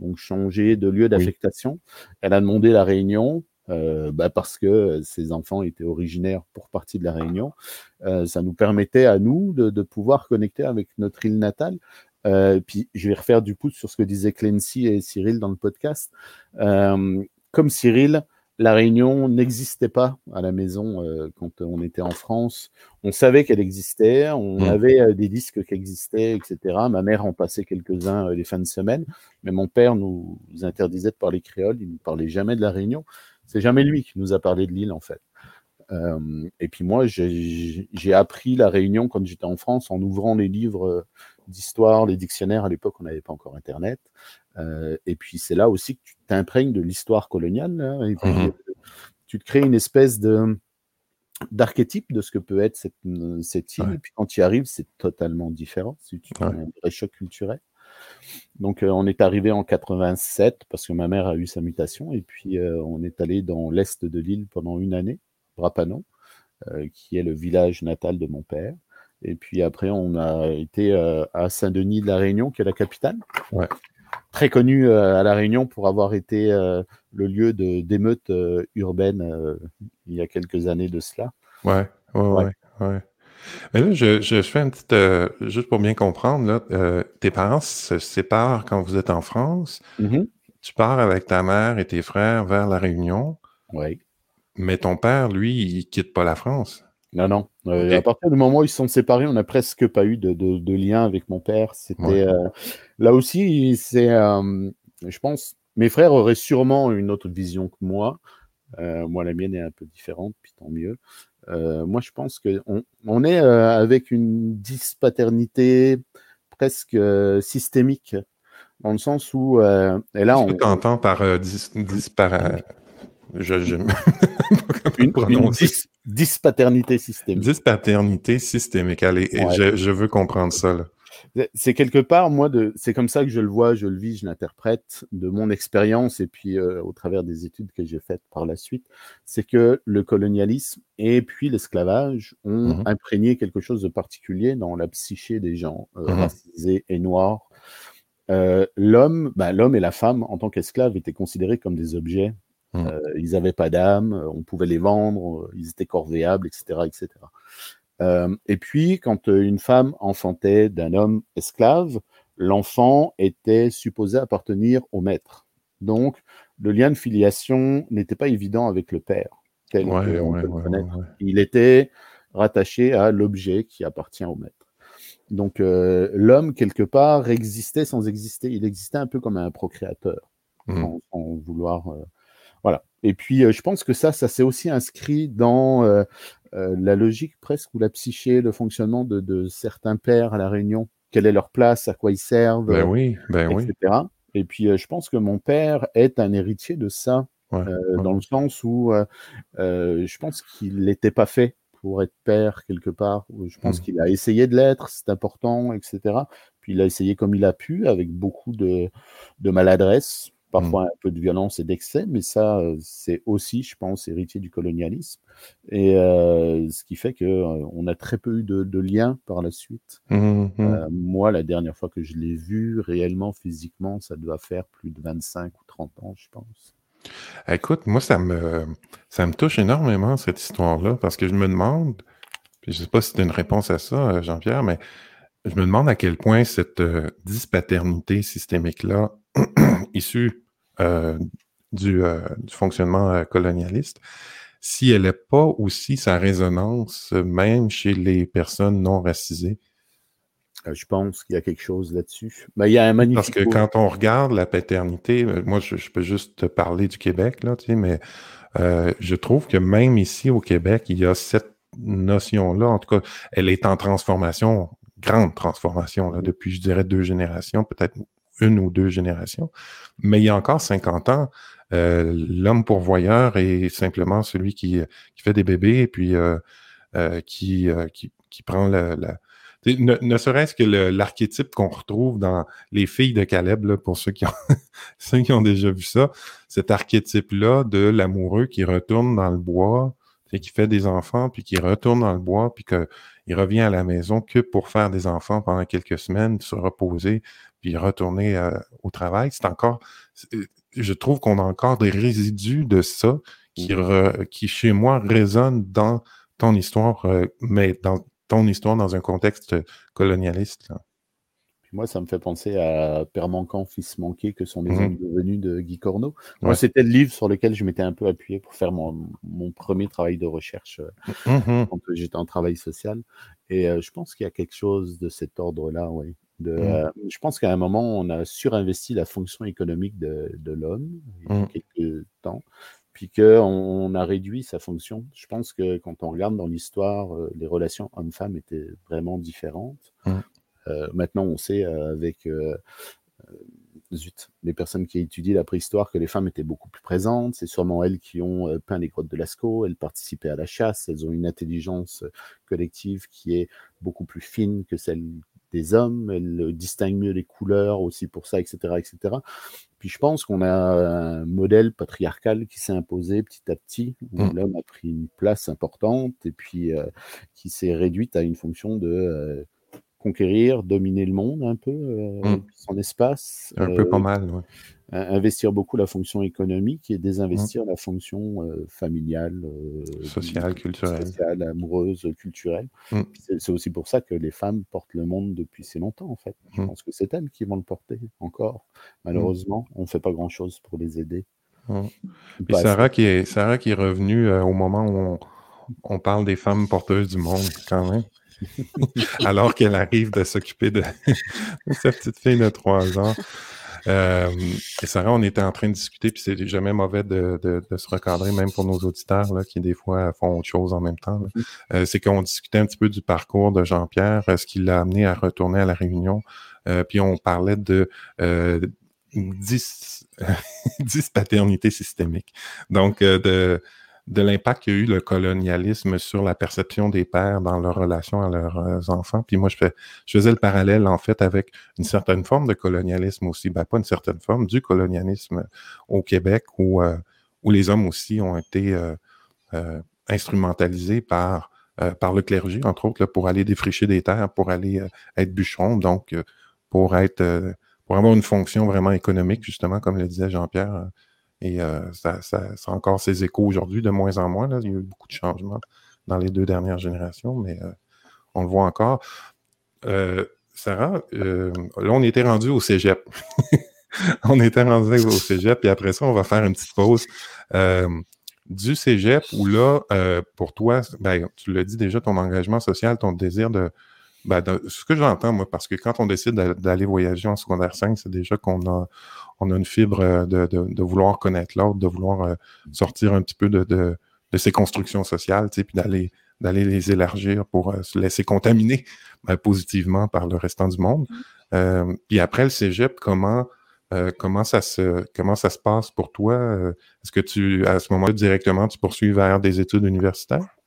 donc changer de lieu d'affectation. Elle a demandé la Réunion. Euh, bah parce que ses enfants étaient originaires pour partie de la Réunion, euh, ça nous permettait à nous de, de, pouvoir connecter avec notre île natale. Euh, puis je vais refaire du pouce sur ce que disaient Clancy et Cyril dans le podcast. Euh, comme Cyril, la Réunion n'existait pas à la maison euh, quand on était en France. On savait qu'elle existait, on mmh. avait euh, des disques qui existaient, etc. Ma mère en passait quelques-uns euh, les fins de semaine, mais mon père nous interdisait de parler créole, il ne parlait jamais de la Réunion. C'est jamais lui qui nous a parlé de l'île, en fait. et puis moi, j'ai appris la Réunion quand j'étais en France en ouvrant les livres d'histoire, les dictionnaires. À l'époque, on n'avait pas encore Internet. Euh, et puis c'est là aussi que tu t'imprègnes de l'histoire coloniale. Hein, et puis, mmh tu te crées une espèce de d'archétype de ce que peut être cette, cette île. Et puis quand tu y arrives, c'est totalement différent. C'est un vrai choc culturel. Donc euh, on est arrivé en 87 parce que ma mère a eu sa mutation. Et puis euh, on est allé dans l'est de l'île pendant une année, Brapanon, qui est le village natal de mon père. Et puis après, on a été à Saint-Denis de la Réunion, qui est la capitale. Ouais très connu euh, à La Réunion pour avoir été euh, le lieu d'émeutes euh, urbaines il y a quelques années de cela. Ouais, ouais, ouais. Mais là, je, je fais une petite. juste pour bien comprendre, là, tes parents se séparent quand vous êtes en France. Mm-hmm. Tu pars avec ta mère et tes frères vers La Réunion. Oui. Mais ton père, lui, il quitte pas la France. Non, non. À partir du moment où ils sont séparés, on n'a presque pas eu de, de, lien avec mon père. C'était Là aussi, c'est, euh, je pense, mes frères auraient sûrement une autre vision que moi. Euh, moi, la mienne est un peu différente, puis tant mieux. Euh, moi, je pense qu'on on est avec une dispaternité presque systémique, dans le sens où, et là, on. entend par dis, Je, je... une, une dis, dispaternité systémique. Dispaternité systémique. Allez, je, je, veux comprendre ça. Là. C'est quelque part, moi, c'est comme ça que je le vois, je le vis, je l'interprète de mon expérience et puis euh, au travers des études que j'ai faites par la suite. C'est que le colonialisme et puis l'esclavage ont mmh imprégné quelque chose de particulier dans la psyché des gens euh, mmh racisés et noirs. Euh, l'homme, bah, l'homme et la femme en tant qu'esclaves étaient considérés comme des objets. Mmh. ils n'avaient pas d'âme, on pouvait les vendre, ils étaient corvéables, etc., etc. Euh, et puis, quand euh, une femme enfantait d'un homme esclave, l'enfant était supposé appartenir au maître. Donc, le lien de filiation n'était pas évident avec le père, tel Il était rattaché à l'objet qui appartient au maître. Donc, euh, l'homme, quelque part, existait sans exister. Il existait un peu comme un procréateur, mmh. sans, vouloir. Voilà. Et puis, je pense que ça, ça s'est aussi inscrit dans euh, la logique presque ou la psyché, le fonctionnement de, certains pères à la Réunion, quelle est leur place, à quoi ils servent, ben oui, ben etc. Et puis, euh, je pense que mon père est un héritier de ça, euh, dans le sens où je pense qu'il n'était pas fait pour être père quelque part. Je pense mmh. qu'il a essayé de l'être, c'est important, etc. Puis il a essayé comme il a pu, avec beaucoup de, de maladresse, parfois mmh. un peu de violence et d'excès, mais ça, c'est aussi, je pense, héritier du colonialisme. Et euh, ce qui fait que euh, on a très peu eu de, de liens par la suite. Mmh, mmh. Euh, moi, la dernière fois que je l'ai vu réellement, physiquement, ça doit faire plus de 25 ou 30 ans, je pense. Écoute, moi, ça me, ça me touche énormément, cette histoire-là, parce que je me demande, puis je ne sais pas si tu as une réponse à ça, Jean-Pierre, mais je me demande à quel point cette dispaternité systémique-là issue euh, du, euh, du, fonctionnement euh, colonialiste, si elle n'est pas aussi sa résonance même chez les personnes non racisées? Je pense qu'il y a quelque chose là-dessus. Mais ben, il y a un magnifique. Parce que quand on regarde la paternité, moi je, peux juste te parler du Québec, là, tu sais, mais je trouve que même ici au Québec, il y a cette notion-là. En tout cas, elle est en transformation, grande transformation, là, depuis, je dirais, deux générations, peut-être une ou deux générations. Mais il y a encore 50 ans, euh, l'homme pourvoyeur est simplement celui qui, qui fait des bébés et puis euh, euh, qui, qui, qui, prend la... ne, serait-ce que l'archétype qu'on retrouve dans les filles de Caleb, pour ceux qui, ont, ceux qui ont déjà vu ça, cet archétype-là de l'amoureux qui retourne dans le bois, qui fait des enfants, puis qui retourne dans le bois, puis qu'il revient à la maison que pour faire des enfants pendant quelques semaines, se reposer, puis retourner euh, au travail, c'est encore, euh, je trouve qu'on a encore des résidus de ça qui, qui chez moi résonnent dans ton histoire, euh, mais dans ton histoire dans un contexte colonialiste. Puis moi, ça me fait penser à Père manquant, fils manqué, que sont les mmh. hommes devenus de Guy Corneau. Moi, c'était le livre sur lequel je m'étais un peu appuyé pour faire mon, mon premier travail de recherche mmh quand j'étais en travail social. Et je pense qu'il y a quelque chose de cet ordre-là, oui. De, mmh. euh, je pense qu'à un moment, on a surinvesti la fonction économique de, de l'homme, il y a mmh. quelques temps, puis qu'on on a réduit sa fonction. Je pense que quand on regarde dans l'histoire, euh, les relations hommes-femmes étaient vraiment différentes. Mmh. Euh, maintenant, on sait avec zut, les personnes qui étudient la préhistoire que les femmes étaient beaucoup plus présentes. C'est sûrement elles qui ont peint les grottes de Lascaux, elles participaient à la chasse, elles ont une intelligence collective qui est beaucoup plus fine que celle des hommes, elle distingue mieux les couleurs aussi pour ça, etc. etc. Puis je pense qu'on a un modèle patriarcal qui s'est imposé petit à petit, où mmh. l'homme a pris une place importante et puis euh, qui s'est réduite à une fonction de euh, conquérir, dominer le monde un peu, euh, mmh. son espace. Un peu pas mal, oui investir beaucoup la fonction économique et désinvestir mmh. la fonction euh, familiale, euh, sociale, culturelle, sociale, amoureuse, culturelle. Mmh. C'est aussi pour ça que les femmes portent le monde depuis si longtemps, en fait. Je pense que c'est elles qui vont le porter encore. Malheureusement, on ne fait pas grand-chose pour les aider. Puis Sarah qui, est, Sarah qui est revenue euh, au moment où on, on, parle des femmes porteuses du monde, quand même. Alors qu'elle arrive de s'occuper de, sa petite fille de trois ans. Euh, et Sarah, on était en train de discuter, puis c'est jamais mauvais de, se recadrer, même pour nos auditeurs là, qui des fois font autre chose en même temps. Euh, c'est qu'on discutait un petit peu du parcours de Jean-Pierre, euh, ce qui l'a amené à retourner à la Réunion. puis on parlait de dix, paternités systémiques. Donc, de, de l'impact qu'a eu le colonialisme sur la perception des pères dans leur relation à leurs enfants. Puis moi, je, fais, faisais le parallèle, en fait, avec une certaine forme de colonialisme aussi. Ben, pas une certaine forme, du colonialisme au Québec, où, où les hommes aussi ont été instrumentalisés par euh, par le clergé, entre autres, pour aller défricher des terres, pour aller euh, être bûcheron, donc euh, pour être pour avoir une fonction vraiment économique, justement, comme le disait Jean-Pierre. Et ça, ça, ça, a encore ses échos aujourd'hui, de moins en moins. Là. Il y a eu beaucoup de changements dans les deux dernières générations, mais on le voit encore. Sarah, là, on était rendu au cégep. on était rendu au cégep, et après ça, on va faire une petite pause du cégep où là, euh, pour toi, ben, tu l'as dit déjà, ton engagement social, ton désir de, ben, ce que j'entends, moi, parce que quand on décide d'aller voyager en secondaire 5, c'est déjà qu'on a, on a une fibre euh, de, de, vouloir connaître l'autre, de vouloir euh, sortir un petit peu de, de, de ces constructions sociales, tu sais, puis d'aller d'aller les élargir pour se laisser contaminer ben, positivement par le restant du monde. Mmh. puis après le cégep, comment euh, comment, ça se, comment ça se passe pour toi? Euh, est-ce que tu, à ce moment-là, directement, tu poursuis vers des études universitaires?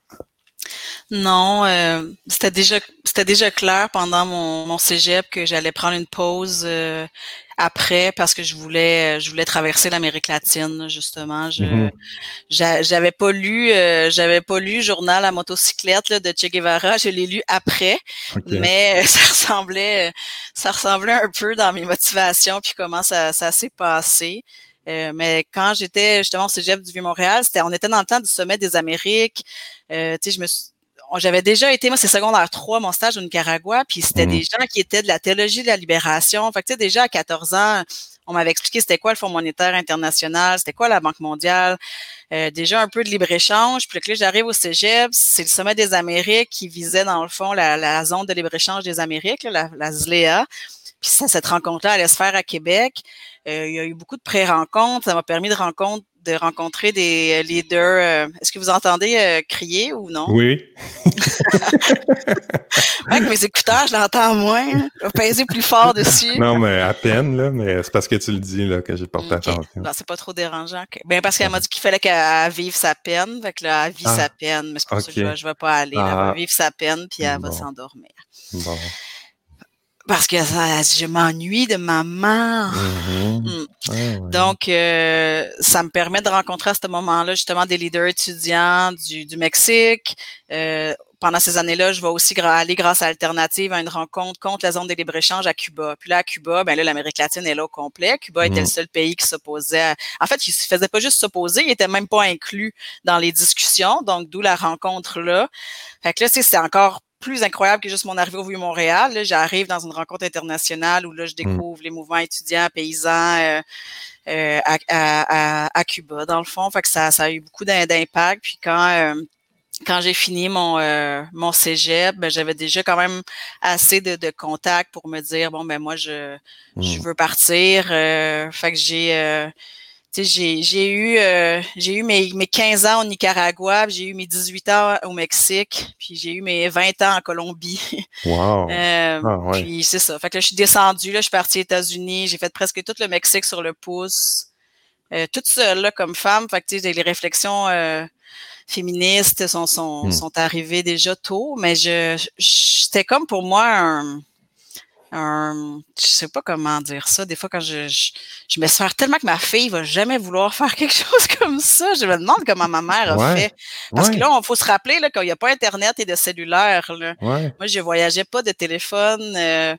Non, euh, c'était déjà c'était déjà clair pendant mon, mon cégep que j'allais prendre une pause euh, après parce que je voulais je voulais traverser l'Amérique latine justement. Je mm-hmm. j'avais pas lu euh, j'avais pas lu journal à motocyclette là, de Che Guevara, je l'ai lu après, mais ça ressemblait ça ressemblait un peu dans mes motivations puis comment ça ça s'est passé. mais quand j'étais justement au Cégep du Vieux-Montréal, c'était on était dans le temps du sommet des Amériques. Euh, tu sais, je me suis j'avais déjà été, moi, c'est secondaire 3, mon stage au Nicaragua, puis c'était mmh. des gens qui étaient de la théologie de la libération. Fait que, tu sais, déjà à 14 ans, on m'avait expliqué c'était quoi le Fonds monétaire international, c'était quoi la Banque mondiale, euh, déjà un peu de libre-échange. Puis là, j'arrive au Cégep, c'est le sommet des Amériques qui visait, dans le fond, la, zone de libre-échange des Amériques, la, la ZLEA. Puis ça, cette rencontre-là allait se faire à Québec. Euh, il y a eu beaucoup de pré-rencontres. Ça m'a permis de rencontrer de rencontrer des euh, leaders. Euh, est-ce que vous entendez euh, crier ou non? Oui. avec mes écouteurs, je l'entends moins. Je vais peser plus fort dessus. Non, mais à peine, là, mais c'est parce que tu le dis là, que j'ai porté attention. Non, c'est pas trop dérangeant. Ben, parce qu'elle m'a dit qu'il fallait qu'elle vive sa peine. Fait que là, elle vit ah, sa peine, mais c'est pour ça que je vais, vais pas aller. elle va ah. vivre sa peine, puis elle va s'endormir. Bon parce que ça, je m'ennuie de maman. Mm-hmm. Mm. Ah Donc, euh, ça me permet de rencontrer à ce moment-là justement des leaders étudiants du, du Mexique. Euh, pendant ces années-là, je vais aussi aller grâce à Alternative à une rencontre contre la zone de libre-échange à Cuba. Puis là, à Cuba, ben là, l'Amérique latine est là au complet. Cuba était le mm. seul pays qui s'opposait. En fait, il ne faisait pas juste s'opposer, il était même pas inclus dans les discussions. Donc, d'où la rencontre là. Fait que là, c'est encore plus incroyable que juste mon arrivée au Vieux-Montréal. J'arrive dans une rencontre internationale où là, je mmh. découvre les mouvements étudiants, paysans euh, euh, à, à, à, Cuba, dans le fond. Fait que ça, ça a eu beaucoup d'impact. Puis quand euh, quand j'ai fini mon mon cégep, ben, j'avais déjà quand même assez de, de contacts pour me dire bon ben moi je je mmh. veux partir. fait que j'ai j'ai eu euh, j'ai eu mes, mes 15 ans au Nicaragua, j'ai eu mes 18 ans au Mexique, puis j'ai eu mes 20 ans en Colombie. Wow. euh, ah, Puis c'est ça. Fait que là, je suis descendue, là, je suis partie aux États-Unis, j'ai fait presque tout le Mexique sur le pouce. Euh, toute seule là, comme femme. Fait que les réflexions euh, féministes sont, sont, hmm. sont arrivées déjà tôt, mais je c'était comme pour moi un un, je sais pas comment dire ça. Des fois, quand je, je, je m'espère tellement que ma fille va jamais vouloir faire quelque chose comme ça. Je me demande comment ma mère a fait. Parce que là, il faut se rappeler là, qu'il n'y a pas Internet et de cellulaire. Là. Moi, je voyageais pas de téléphone. Euh,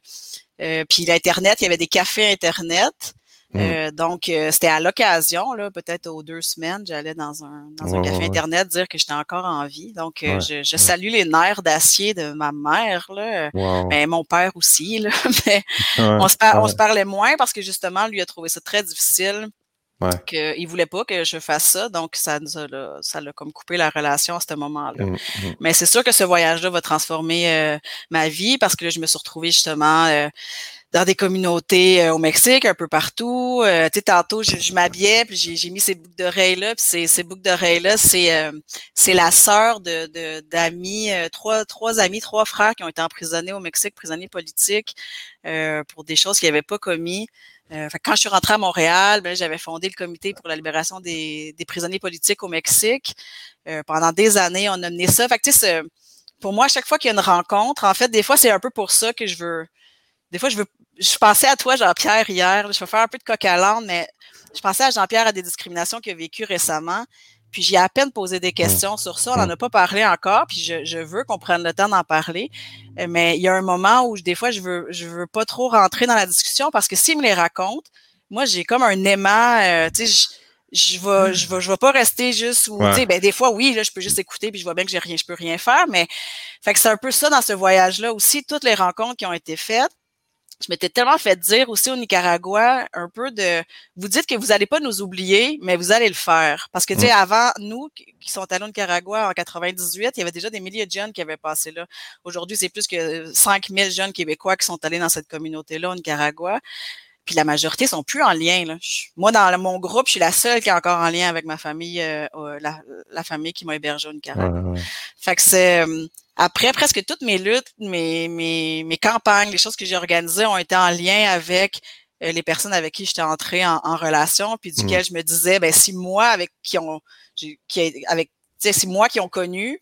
euh, puis l'Internet, il y avait des cafés Internet. Mm. Euh, donc, euh, c'était à l'occasion, là, peut-être aux deux semaines, j'allais dans un, dans un café Internet dire que j'étais encore en vie. Donc, euh, je, je, salue les nerfs d'acier de ma mère, là, mais mon père aussi. Là, mais on, se on se parlait moins parce que justement, lui a trouvé ça très difficile. Ouais. qu'il voulait pas que je fasse ça, donc ça nous a, ça l'a comme coupé la relation à ce moment-là. Mm, mm. Mais c'est sûr que ce voyage-là va transformer ma vie parce que là, je me suis retrouvée justement dans des communautés euh, au Mexique, un peu partout. Euh, tu sais, tantôt, je, m'habillais, puis j'ai mis ces boucles d'oreilles-là, puis ces, ces boucles d'oreilles-là, c'est euh, c'est la sœur de d'amis, trois, trois amis, trois frères qui ont été emprisonnés au Mexique, prisonniers politiques, pour des choses qu'ils n'avaient pas commis. Euh, quand je suis rentrée à Montréal, ben, j'avais fondé le comité pour la libération des, prisonniers politiques au Mexique. Euh, pendant des années, on a mené ça. Fait que, pour moi, à chaque fois qu'il y a une rencontre, en fait, des fois, c'est un peu pour ça que je veux. Des fois, je veux. Je pensais à toi, Jean-Pierre, hier. Je vais faire un peu de coq à l'âne, mais je pensais à Jean-Pierre à des discriminations qu'il a vécues récemment. Puis j'ai à peine posé des questions sur ça. On n'en a pas parlé encore, puis je, veux qu'on prenne le temps d'en parler. Euh, mais il y a un moment où des fois, je veux, je veux pas trop rentrer dans la discussion parce que s'il me les raconte, moi, j'ai comme un aimant, euh, tu sais, je, je vais, je vais, je vais pas rester juste où, tu sais, ben, des fois, oui, là, je peux juste écouter puis je vois bien que j'ai rien, je peux rien faire, mais, fait que c'est un peu ça dans ce voyage-là aussi, toutes les rencontres qui ont été faites je m'étais tellement fait dire aussi au Nicaragua un peu de vous dites que vous n'allez pas nous oublier, mais vous allez le faire. Parce que, tu sais, mm. avant, nous qui sont allés au Nicaragua en 98, il y avait déjà des milliers de jeunes qui avaient passé là. Aujourd'hui, c'est plus que 5000 jeunes Québécois qui sont allés dans cette communauté-là au Nicaragua. Puis la majorité sont plus en lien. Là. moi, dans mon groupe, je suis la seule qui est encore en lien avec ma famille, euh, la, famille qui m'a hébergé au Nicaragua. Fait que c'est euh, après, presque toutes mes luttes, mes, mes, mes campagnes, les choses que j'ai organisées ont été en lien avec euh, les personnes avec qui j'étais entrée en, relation, puis duquel mmh. je me disais, ben si moi avec qui ont, qui avec, si moi qui ont connu,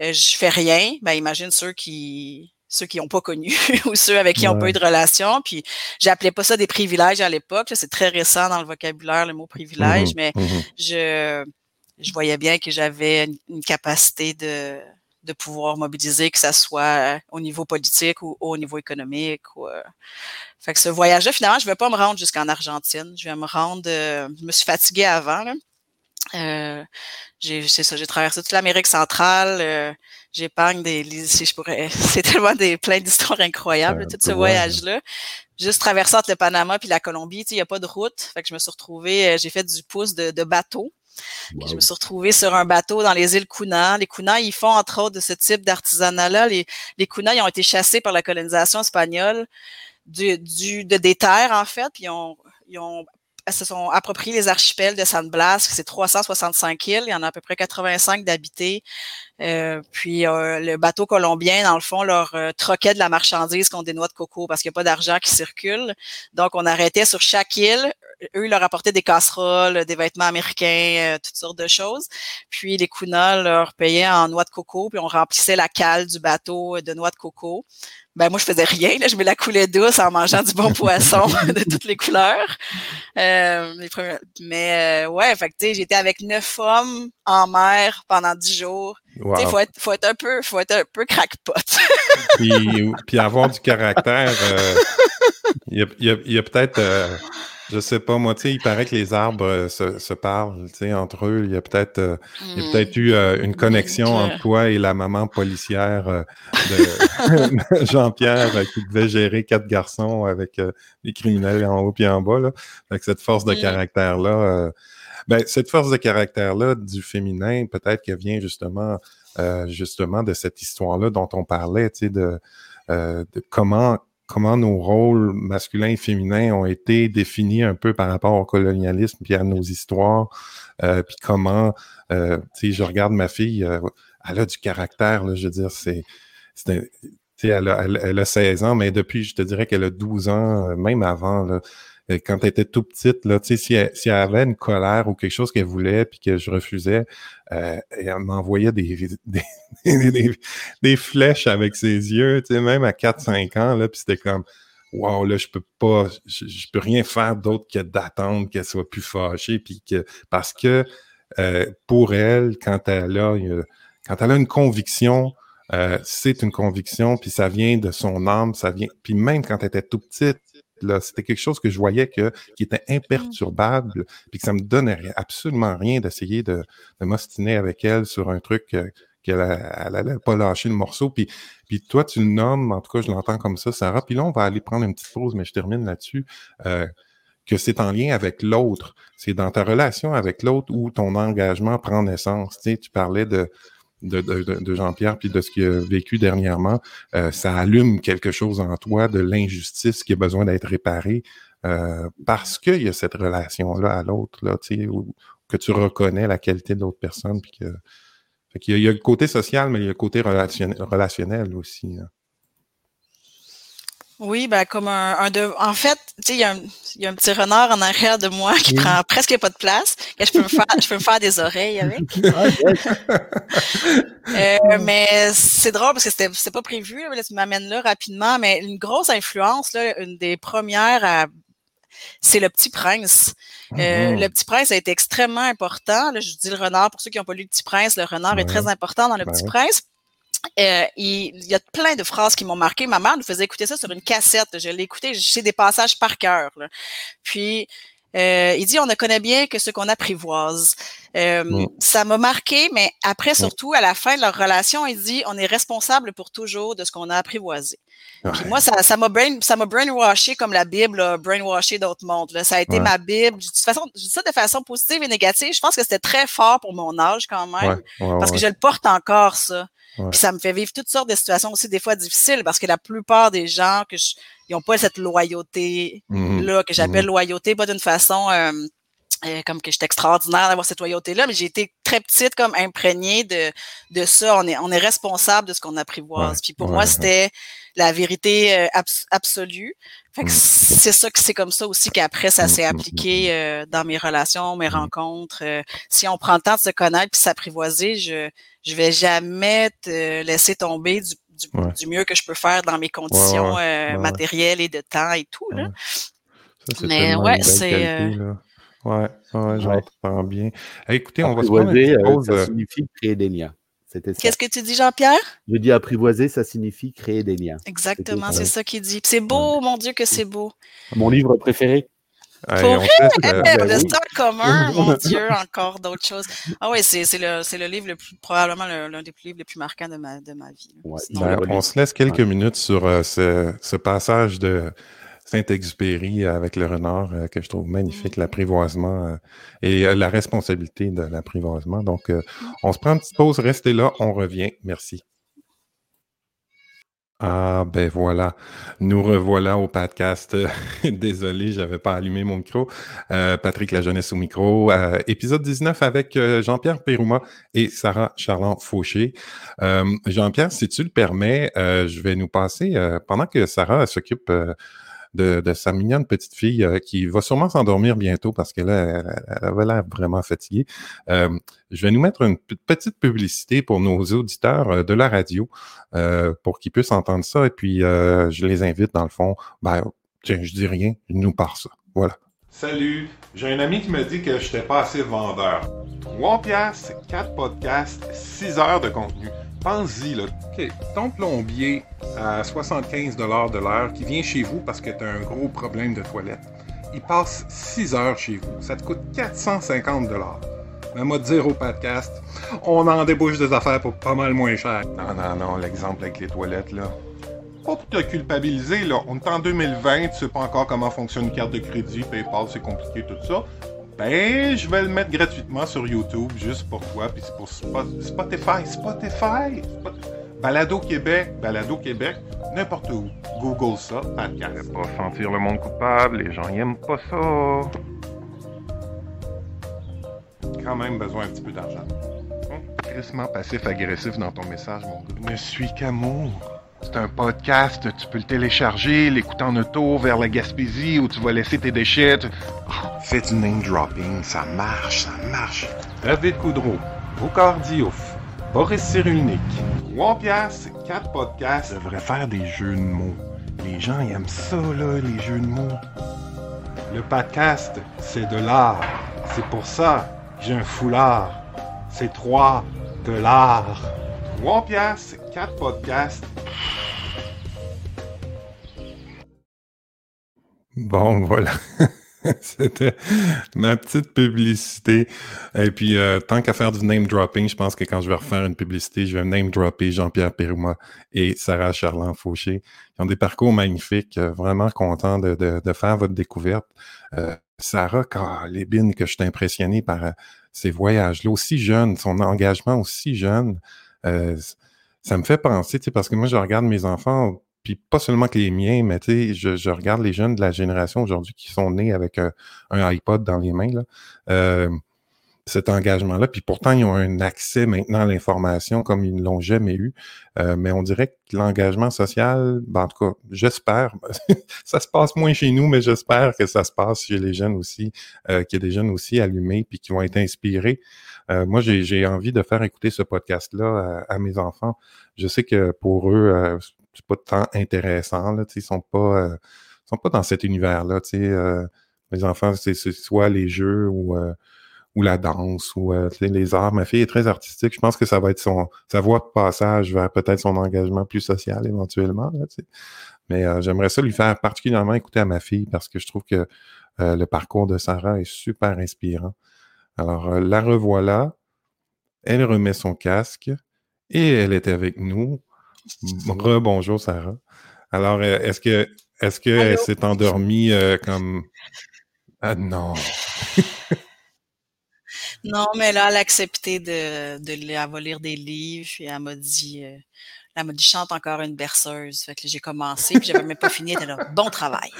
euh, je fais rien, ben imagine ceux qui ceux qui n'ont pas connu ou ceux avec qui n'ont pas eu de relation. Puis j'appelais pas ça des privilèges à l'époque. C'est très récent dans le vocabulaire le mot privilège, mmh mais mmh je je voyais bien que j'avais une capacité de de pouvoir mobiliser, que ce soit euh, au niveau politique ou au niveau économique. Euh. Fait que ce voyage-là, finalement, je ne vais pas me rendre jusqu'en Argentine. Je vais me rendre. Euh, je me suis fatiguée avant. j'ai, c'est ça, j'ai traversé toute l'Amérique centrale. j'épargne des. Si je pourrais. C'est tellement des plein d'histoires incroyables, tout ce voyage-là. Juste traverser entre le Panama puis la Colombie, il n'y a pas de route. Fait que je me suis retrouvée, j'ai fait du pouce de, de bateau. Je me suis retrouvée sur un bateau dans les îles Kuna. Les Kuna, ils font entre autres de ce type d'artisanat-là. Les, les Kuna, ils ont été chassés par la colonisation espagnole du, du, de des terres, en fait, puis ils ont, ils ont se sont appropriés les archipels de San Blas, c'est 365 îles, il y en a à peu près 85 d'habités. Euh, puis euh, le bateau colombien, dans le fond, leur euh, troquait de la marchandise contre des noix de coco parce qu'il n'y a pas d'argent qui circule. Donc, on arrêtait sur chaque île eux, ils leur apportaient des casseroles, des vêtements américains, euh, toutes sortes de choses. Puis les Kuna leur payaient en noix de coco, puis on remplissait la cale du bateau de noix de coco. Ben moi, je faisais rien, là, je me la coulais douce en mangeant du bon poisson de toutes les couleurs. Euh, mais euh, ouais, fait que j'étais avec neuf hommes en mer pendant dix jours. Il faut être, faut être un peu, faut être un peu crackpot. puis, puis avoir du caractère. Il y a, y a peut-être je sais pas, moi, tu sais, il paraît que les arbres euh, se, se, parlent, tu sais, entre eux. Il y a peut-être euh, hmm. peut-être eu euh, une connexion entre toi et la maman policière de Jean-Pierre qui devait gérer quatre garçons avec les criminels en haut et en bas, là. Avec cette force de hmm. caractère-là. ben, cette force de caractère-là du féminin, peut-être qu'elle vient justement, justement de cette histoire-là dont on parlait, tu sais, de, de comment comment nos rôles masculins et féminins ont été définis un peu par rapport au colonialisme puis à nos histoires, euh, puis comment, euh, tu sais, je regarde ma fille, euh, elle a du caractère, je veux dire, c'est, elle a, elle, a 16 ans, mais depuis, je te dirais qu'elle a 12 ans, même avant, là, quand elle était tout petite, là, si elle, si elle avait une colère ou quelque chose qu'elle voulait puis que je refusais, euh, elle m'envoyait des des, des, flèches avec ses yeux, même à 4-5 ans, là, puis c'était comme Wow, là, je peux pas, je, peux rien faire d'autre que d'attendre qu'elle soit plus fâchée, puis que parce que euh, pour elle, quand elle a quand elle a une conviction, euh, c'est une conviction, puis ça vient de son âme, ça vient. Puis même quand elle était tout petite, c'était quelque chose que je voyais que, qui était imperturbable, puis que ça me donnait absolument rien d'essayer de, de m'ostiner avec elle sur un truc euh, qu'elle n'allait pas lâcher le morceau. Puis, puis toi, tu le nommes, en tout cas, je l'entends comme ça, Sarah. Puis là, on va aller prendre une petite pause, mais je termine là-dessus. Euh, que c'est en lien avec l'autre. C'est dans ta relation avec l'autre où ton engagement prend naissance. Tu, sais, tu parlais de, de, Jean-Pierre puis de ce qu'il a vécu dernièrement, euh, ça allume quelque chose en toi de l'injustice qui a besoin d'être réparée euh, parce qu'il y a cette relation-là à l'autre, là, où, que tu reconnais la qualité de l'autre personne. Puis que, il, y a, le côté social, mais il y a le côté relationnel, relationnel aussi. Oui, ben comme un, de... En fait, tu sais, il y, a un petit renard en arrière de moi qui prend presque pas de place. Que je peux me faire, je peux me faire des oreilles avec. euh, mais c'est drôle parce que c'était, c'est pas prévu. Là, tu m'amènes là rapidement, mais une grosse influence, là, une des premières à c'est Le Petit Prince. Euh, mm-hmm. Le Petit Prince a été extrêmement important. Là, je dis le renard, pour ceux qui n'ont pas lu Le Petit Prince, le renard est très important dans Le Petit Prince. Euh, il, y a plein de phrases qui m'ont marqué. Ma mère nous faisait écouter ça sur une cassette. Je l'ai écouté, j'ai des passages par cœur. Puis, euh, il dit, on ne connaît bien que ce qu'on apprivoise. Euh, mm. Ça m'a marqué, mais après, surtout, à la fin de leur relation, il dit, on est responsable pour toujours de ce qu'on a apprivoisé. Puis moi, ça, ça m'a brain, ça m'a brainwashé comme la Bible a brainwashé d'autres mondes. Ça a été ma Bible. De toute façon, je dis ça de façon positive et négative. Je pense que c'était très fort pour mon âge quand même. parce que je le porte encore, ça. Puis ça me fait vivre toutes sortes de situations aussi des fois difficiles parce que la plupart des gens que je, ils ont pas cette loyauté mmh là que j'appelle mmh loyauté pas d'une façon euh, euh, comme que j'étais extraordinaire d'avoir cette loyauté-là, mais j'ai été très petite comme imprégnée de, de ça. On est, on est responsable de ce qu'on apprivoise. Puis pour moi, c'était la vérité euh, absolue. Fait que mmh. c'est ça que c'est comme ça aussi qu'après, ça s'est appliqué dans mes relations, mes rencontres. si on prend le temps de se connaître puis s'apprivoiser, je je vais jamais te laisser tomber du, du, mieux que je peux faire dans mes conditions euh, matérielles et de temps et tout. Là. Ça, Mais ouais, c'est. Euh, ouais, ouais j'entends bien. écoutez, on va se prendre une euh, pause. Ça signifie créer des liens. Qu'est-ce que tu dis, Jean-Pierre? Je dis apprivoiser, ça signifie créer des liens. Exactement, c'est ça qu'il dit. C'est beau, mon Dieu, que c'est beau. Mon livre préféré. Pour le stock commun, mon Dieu, encore d'autres choses. Ah oui, c'est le, le livre le plus, probablement l'un des livres les plus marquants de ma, de ma vie. Ben, on se laisse quelques minutes sur euh, ce, ce, passage de Saint-Exupéry avec le renard euh, que je trouve magnifique, mm. l'apprivoisement euh, et la responsabilité de l'apprivoisement. Donc, on se prend une petite pause, restez là, on revient. Merci. Ah, ben voilà. Nous revoilà au podcast. Désolé, j'avais pas allumé mon micro. Euh, Patrick La Jeunesse au micro. Euh, épisode 19 avec euh, Jean-Pierre Pérouma et Sarah Charland Fauché. Jean-Pierre, si tu le permets, je vais nous passer, pendant que Sarah s'occupe de, sa mignonne petite fille euh, qui va sûrement s'endormir bientôt parce que là, elle, avait l'air vraiment fatiguée. Euh, je vais nous mettre une petite publicité pour nos auditeurs euh, de la radio pour qu'ils puissent entendre ça. Et puis, je les invite, dans le fond, ben, tiens, je dis rien, nous part ça. Voilà. Salut, j'ai un ami qui me dit que je n'étais pas assez vendeur. 3 piastres, 4 podcasts, 6 heures de contenu. Pense-y, là. OK, ton plombier à 75 de l'heure qui vient chez vous parce que tu as un gros problème de toilette, il passe 6 heures chez vous. Ça te coûte 450 Mais moi, dire au podcast, on en débouche des affaires pour pas mal moins cher. Non, non, non, l'exemple avec les toilettes, là. Pas pour te culpabiliser, là. On est en 2020, tu sais pas encore comment fonctionne une carte de crédit, PayPal, c'est compliqué, tout ça. Ben, je vais le mettre gratuitement sur YouTube, juste pour toi, puis c'est pour Spotify, Spotify, Balado Québec, Balado Québec, n'importe où. Google ça, podcast. Pas sentir le monde coupable, les gens y aiment pas ça. Quand même besoin un petit peu d'argent. Hum, passif-agressif dans ton message, mon gars. Ne suis qu'amour. C'est un podcast, tu peux le télécharger, l'écouter en auto vers la Gaspésie où tu vas laisser tes déchets. Ah, fais du name dropping, ça marche, ça marche. David Coudreau, Boucard Diouf, Boris Cyrulnik, 3 piastres, 4 podcasts devraient faire des jeux de mots. Les gens ils aiment ça, là, les jeux de mots. Le podcast, c'est de l'art. C'est pour ça que j'ai un foulard. C'est 3 de l'art. 3 piastres, 4 podcasts, Bon, voilà. C'était ma petite publicité. Et puis, euh, tant qu'à faire du name dropping, je pense que quand je vais refaire une publicité, je vais name dropper Jean-Pierre Pérouma et Sarah Charland Fauché. Ils ont des parcours magnifiques. Euh, vraiment content de, faire votre découverte. Euh, Sarah, les bines que je suis impressionné par ses voyages-là, aussi jeune, son engagement aussi jeune. ça me fait penser, parce que moi, je regarde mes enfants puis pas seulement que les miens, mais tu sais, je, regarde les jeunes de la génération aujourd'hui qui sont nés avec un, iPod dans les mains. Là. Euh, cet engagement-là. Puis pourtant, ils ont un accès maintenant à l'information comme ils ne l'ont jamais eu. Euh, mais on dirait que l'engagement social, ben, en tout cas, j'espère, ça se passe moins chez nous, mais j'espère que ça se passe chez les jeunes aussi, euh, qu'il y a des jeunes aussi allumés puis qui vont être inspirés. Euh, moi, j'ai envie de faire écouter ce podcast-là à, mes enfants. Je sais que pour eux, euh, c'est pas tant intéressant. Là, ils sont pas, sont pas dans cet univers-là. mes enfants, c'est soit les jeux ou ou la danse ou euh, les arts. Ma fille est très artistique. Je pense que ça va être son sa voie de passage vers peut-être son engagement plus social éventuellement. Mais euh, j'aimerais ça lui faire particulièrement écouter à ma fille parce que je trouve que euh, le parcours de Sarah est super inspirant. Alors, la revoilà. Elle remet son casque et elle est avec nous. Rebonjour, Sarah. Alors, est-ce que est-ce qu'elle s'est endormie comme Ah non! Non, mais là, elle a accepté de, de elle va lire des livres et elle m'a dit, euh, elle m'a dit chante encore une berceuse. Fait que j'ai commencé puis j'avais même pas fini. Elle là, bon travail.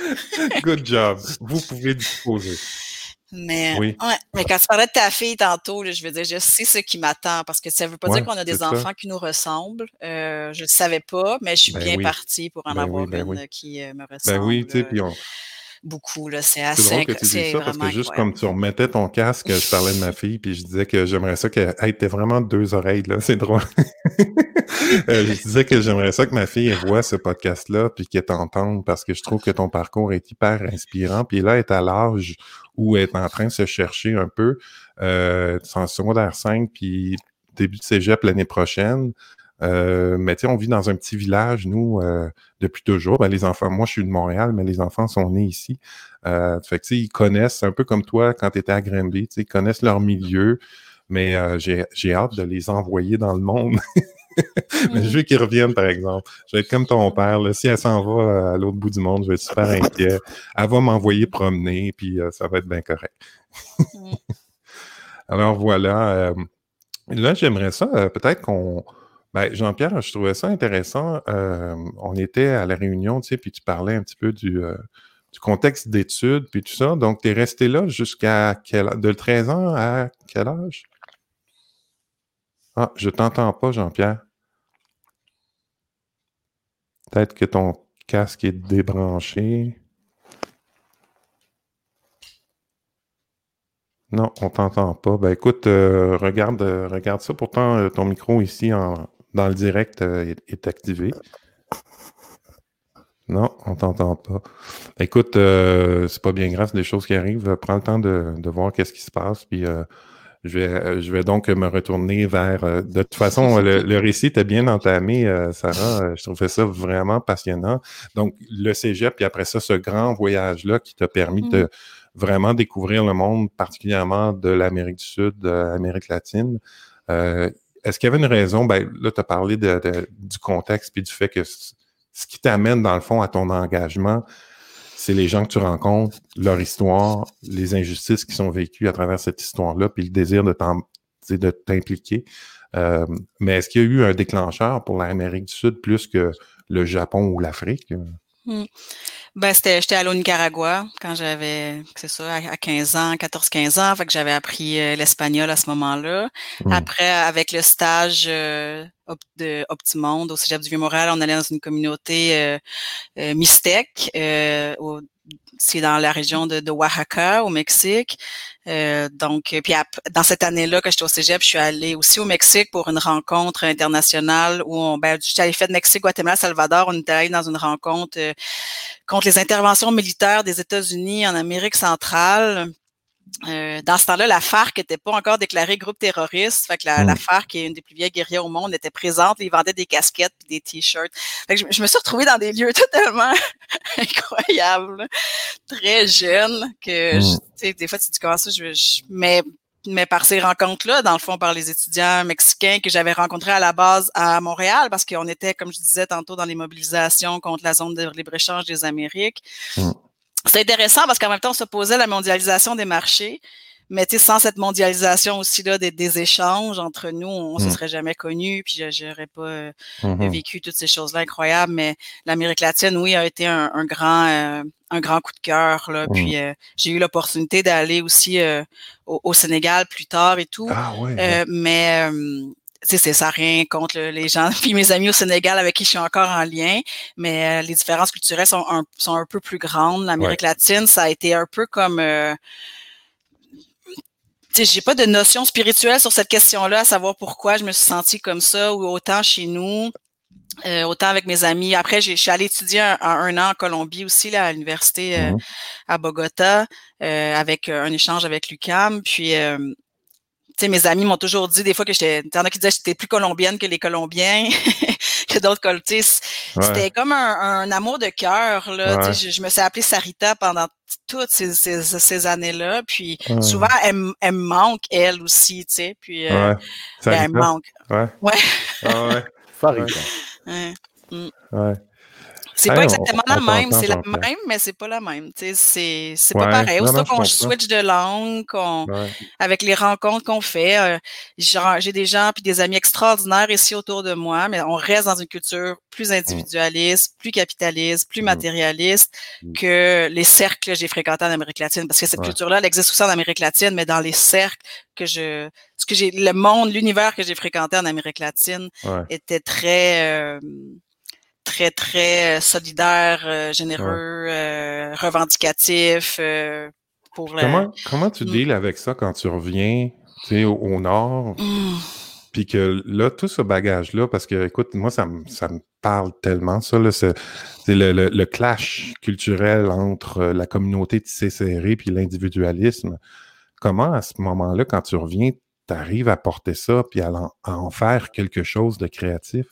Good job. Vous pouvez disposer. Mais, ouais, mais quand tu parlais de ta fille tantôt, je veux dire, je sais ce qui m'attend parce que ça veut pas dire qu'on a des enfants qui nous ressemblent. Euh, je le savais pas, mais je suis ben bien partie pour en ben avoir ben une qui me ressemble. Ben oui, tu sais, puis on, beaucoup. Là. C'est assez. C'est drôle que tu dis ça parce que juste comme tu remettais ton casque, je parlais de ma fille, puis je disais que j'aimerais ça qu'elle ait vraiment deux oreilles. Là. C'est drôle. Euh, je disais que j'aimerais ça que ma fille voit ce podcast-là, puis qu'elle t'entende, parce que je trouve que ton parcours est hyper inspirant. Puis là, elle est à l'âge elle est en train de se chercher un peu. Euh, en secondaire 5, puis début de cégep l'année prochaine. Euh, mais tu sais, on vit dans un petit village, nous, euh, depuis toujours. Ben, les enfants, moi, je suis de Montréal, mais les enfants sont nés ici. Euh, fait que tu sais, ils connaissent, un peu comme toi quand tu étais à Granby, tu sais, ils connaissent leur milieu, mais euh, j'ai hâte de les envoyer dans le monde. mais je veux qu'ils reviennent, par exemple. Je vais être comme ton père. Là. Si elle s'en va à l'autre bout du monde, je vais être super inquiet. Elle va m'envoyer promener, puis ça va être bien correct. Alors voilà. là, j'aimerais ça, peut-être qu'on ben, Jean-Pierre, je trouvais ça intéressant. Euh, on était à la réunion, tu sais, puis tu parlais un petit peu du, euh, du contexte d'études, puis tout ça. Donc, tu es resté là jusqu'à quel de 13 ans à quel âge? Ah, je t'entends pas, Jean-Pierre. Peut-être que ton casque est débranché. Non, on t'entend pas. Ben écoute, euh, regarde, regarde ça. Pourtant, ton micro ici en, dans le direct euh, est, activé. Non, on t'entend pas. Écoute, euh, c'est pas bien grave, des choses qui arrivent. Prends le temps de, voir qu'est-ce qui se passe. Puis euh, je, vais, je vais donc me retourner vers. de toute façon, le, récit était bien entamé, Sarah. je trouvais ça vraiment passionnant. Donc, le cégep, puis après ça, ce grand voyage-là qui t'a permis de mm. vraiment découvrir le monde, particulièrement de l'Amérique du Sud, de l'Amérique latine. Est-ce qu'il y avait une raison? Ben, là, tu as parlé du contexte puis du fait que ce qui t'amène, dans le fond, à ton engagement, c'est les gens que tu rencontres, leur histoire, les injustices qui sont vécues à travers cette histoire-là, puis le désir de t'impliquer. Euh, mais est-ce qu'il y a eu un déclencheur pour l'Amérique du Sud plus que le Japon ou l'Afrique? Mmh. Ben, c'était, j'étais allée au Nicaragua quand j'avais, c'est ça, à 15 ans, 14-15 ans. Fait que j'avais appris euh, l'espagnol à ce moment-là. Mmh. Après, avec le stage euh, de Optimonde au Cégep du Vieux-Montréal, on allait dans une communauté euh, euh mixtèque au c'est dans la région de, de Oaxaca, au Mexique. Euh, donc, puis dans cette année-là que j'étais au Cégep, je suis allée aussi au Mexique pour une rencontre internationale où on, ben, j'étais fait de Mexique, Guatemala, Salvador. On était allé dans une rencontre euh, contre les interventions militaires des États-Unis en Amérique centrale. Euh, dans ce temps-là, la FARC n'était pas encore déclarée groupe terroriste. Fait que la, la. FARC, qui est une des plus vieilles guerrières au monde, était présente. Ils vendaient des casquettes et des t-shirts. Je, me suis retrouvée dans des lieux totalement incroyables, très jeunes, que mm. des fois tu dis comment ça, je, mais mais par ces rencontres-là, dans le fond, par les étudiants mexicains que j'avais rencontrés à la base à Montréal, parce qu'on était, comme je disais tantôt, dans les mobilisations contre la zone de libre-échange des Amériques. Mm c'est intéressant parce qu'en même temps, on se posait la mondialisation des marchés. mais tu sais, sans cette mondialisation aussi là des, des échanges entre nous, on, ne se mmh. serait jamais connus, puis j'aurais pas euh, mmh vécu toutes ces choses-là incroyables. Mais l'Amérique latine, oui, a été un, grand euh, un grand coup de cœur. Là. Mmh. Puis j'ai eu l'opportunité d'aller aussi au, Sénégal plus tard et tout. Ah, ouais, mais c'est ça rien contre les gens puis mes amis au Sénégal avec qui je suis encore en lien mais les différences culturelles sont un, sont un peu plus grandes l'Amérique latine ça a été un peu comme j'ai pas de notion spirituelle sur cette question-là, à savoir pourquoi je me suis sentie comme ça, ou autant chez nous, euh, autant avec mes amis. Après, je suis allée étudier un, an en Colombie aussi, là, à l'université euh, mmh à Bogota, euh, avec un échange avec l'UCAM. Puis, tu sais, mes amis m'ont toujours dit des fois que j'étais, il y en a qui disaient que j'étais plus colombienne que les Colombiens. que d'autres coltistes. C'était comme un, amour de cœur. Là, je, me suis appelée Sarita pendant toutes ces, ces, années-là. Puis souvent, elle, elle, me manque, elle aussi. Tu sais, puis euh, ben, elle me manque. Ouais. Ouais. Ah ouais. Farita. ouais. Mm. ouais. C'est pas exactement la même, c'est la même, mais c'est pas la même. C'est c'est pas pareil. Aussitôt qu'on switch de langue, avec les rencontres qu'on fait, euh, j'ai des gens puis des amis extraordinaires ici autour de moi, mais on reste dans une culture plus individualiste, plus capitaliste, plus mmh. matérialiste mmh. que les cercles que j'ai fréquentés en Amérique latine. Parce que cette culture-là, elle existe aussi en Amérique latine, mais dans les cercles que je, ce que j'ai, le monde, l'univers que j'ai fréquenté en Amérique latine était très euh, très, très euh, solidaire, euh, généreux, euh, revendicatif. pour comment, comment tu mmh. deals avec ça quand tu reviens au, au nord? Mmh. Puis que là, tout ce bagage-là, parce que, écoute, moi, ça, me, ça me parle tellement, ça, c'est le, le, clash culturel entre la communauté tissée serrée puis l'individualisme. Comment, à ce moment-là, quand tu reviens, tu arrives à porter ça puis à en faire quelque chose de créatif?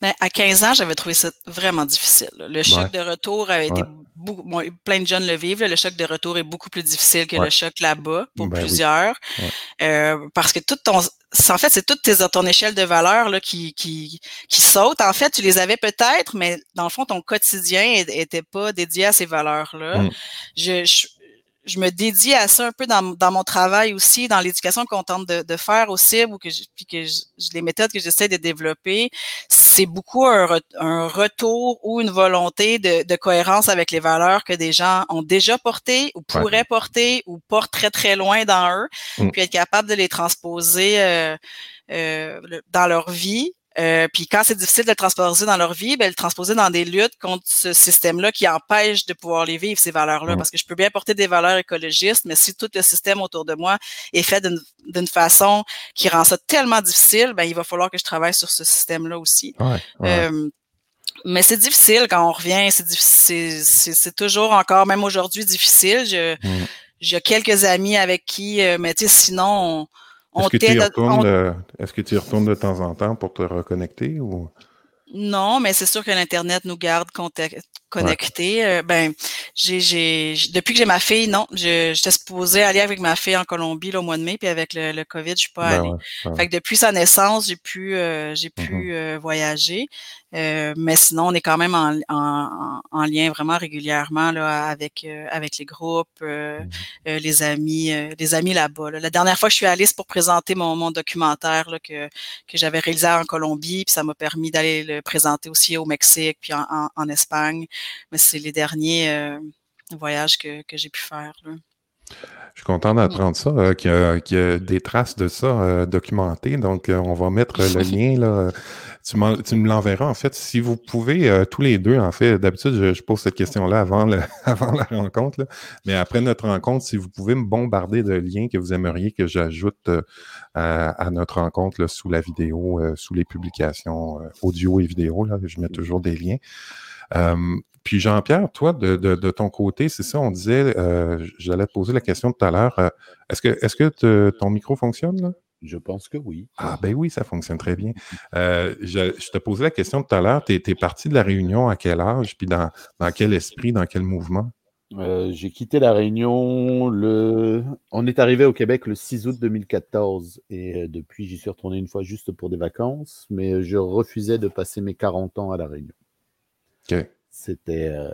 Ben, à 15 ans, j'avais trouvé ça vraiment difficile. Le choc de retour avait été beaucoup, plein de jeunes le vivent. Le choc de retour est beaucoup plus difficile que le choc là-bas pour ben plusieurs. Euh, parce que tout ton, en fait, c'est toute tes, ton échelle de valeurs là, qui, qui, qui saute. En fait, tu les avais peut-être, mais dans le fond, ton quotidien était pas dédié à ces valeurs-là. Mmh. je, je me dédie à ça un peu dans, dans mon travail aussi, dans l'éducation qu'on tente de, de, faire aussi, ou que, je, puis que je, les méthodes que j'essaie de développer, c'est beaucoup un, un, retour ou une volonté de, de, cohérence avec les valeurs que des gens ont déjà portées ou pourraient porter ou portent très très loin dans eux, mm. puis être capable de les transposer euh, euh, dans leur vie euh, puis quand c'est difficile de le transposer dans leur vie, ben, le transposer dans des luttes contre ce système-là qui empêche de pouvoir les vivre, ces valeurs-là. Parce que je peux bien porter des valeurs écologistes, mais si tout le système autour de moi est fait d'une façon qui rend ça tellement difficile, ben, il va falloir que je travaille sur ce système-là aussi. Euh, mais c'est difficile quand on revient, c'est c'est toujours encore, même aujourd'hui, difficile. Mm. J'ai quelques amis avec qui, euh, mais tu sais, sinon, on, est-ce que, tu y retournes, est-ce que tu retournes de temps en temps pour te reconnecter ou? Non, mais c'est sûr que l'Internet nous garde connectés. Euh, ben, j'ai, j'ai, depuis que j'ai ma fille, non, je, j'étais supposée aller avec ma fille en Colombie là, au mois de mai, puis avec le, le COVID, je suis pas ben allée. Fait que depuis sa naissance, j'ai pu, euh, j'ai pu mm-hmm. euh, voyager. Euh, mais sinon, on est quand même en, en, en lien vraiment régulièrement là, avec, euh, avec les groupes, euh, mmh les amis, les amis là-bas. La dernière fois que je suis allée, c'est pour présenter mon, mon documentaire là, que, que j'avais réalisé en Colombie, puis ça m'a permis d'aller le présenter aussi au Mexique, puis en, en, Espagne. Mais c'est les derniers voyages que, que j'ai pu faire. Là. Je suis content d'apprendre ça, euh, qu'il y, a des traces de ça euh, documentées. Donc, euh, on va mettre le lien là. Tu, tu me l'enverras, en fait. Si vous pouvez, tous les deux, en fait, d'habitude, je, pose cette question-là avant, avant la rencontre. Mais après notre rencontre, si vous pouvez me bombarder de liens que vous aimeriez que j'ajoute à, notre rencontre sous la vidéo, sous les publications audio et vidéo, là, je mets toujours des liens. Puis Jean-Pierre, toi, de, de, ton côté, c'est ça, on disait, euh, j'allais te poser la question tout à l'heure. Euh, est-ce que, est-ce que ton micro fonctionne là? Je pense que oui. Ah ben oui, ça fonctionne très bien. Euh, je, te posais la question tout à l'heure, tu es, parti de la Réunion à quel âge, puis dans, dans quel esprit, dans quel mouvement? j'ai quitté la Réunion le. On est arrivé au Québec le 6 août 2014 et depuis j'y suis retourné une fois juste pour des vacances, mais je refusais de passer mes 40 ans à la Réunion. OK. C'était. Euh,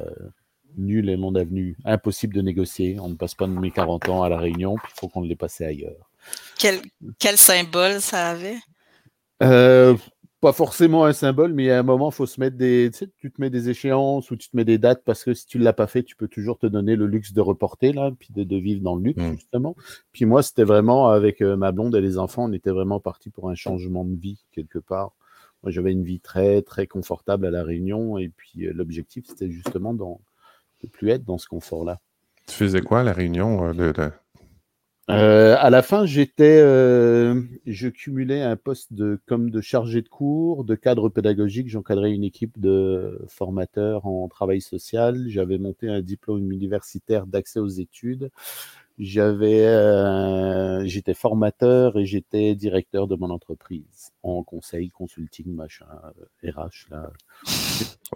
Nul est mon avenue. Impossible de négocier. On ne passe pas de mes 40 ans à la Réunion, puis il faut qu'on les passe ailleurs. Quel, quel symbole ça avait? Euh, pas forcément un symbole, mais à un moment, faut se mettre des, tu, sais, tu te mets des échéances ou tu te mets des dates parce que si tu l'as pas fait, tu peux toujours te donner le luxe de reporter là, puis de, vivre dans le luxe mmh. justement. Puis moi, c'était vraiment avec euh, ma blonde et les enfants, on était vraiment parti pour un changement de vie quelque part. Moi, j'avais une vie très très confortable à la Réunion et puis euh, l'objectif, c'était justement dans, de plus être dans ce confort-là. Tu faisais quoi à la Réunion euh, de, euh, à la fin, j'étais, euh, je cumulais un poste de comme de chargé de cours, de cadre pédagogique. J'encadrais une équipe de formateurs en travail social. J'avais monté un diplôme universitaire d'accès aux études. J'avais, euh, j'étais formateur et j'étais directeur de mon entreprise en conseil, consulting, machin, RH. Là,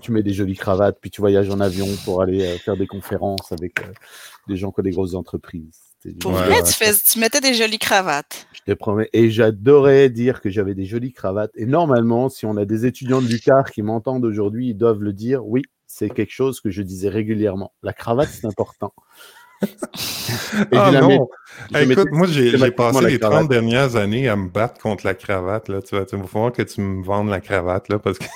tu mets des jolies cravates, puis tu voyages en avion pour aller faire des conférences avec des gens qui ont des grosses entreprises. Pour vrai, tu, mettais des jolies cravates. Je te promets. Et j'adorais dire que j'avais des jolies cravates. Et normalement, si on a des étudiants de l'UCAR qui m'entendent aujourd'hui, ils doivent le dire. Oui, c'est quelque chose que je disais régulièrement. La cravate, c'est important. Ah non! écoute, moi, j'ai passé les 30 dernières années à me battre contre la cravate. Là. Tu vas, il va falloir que tu me vendes la cravate, là, parce que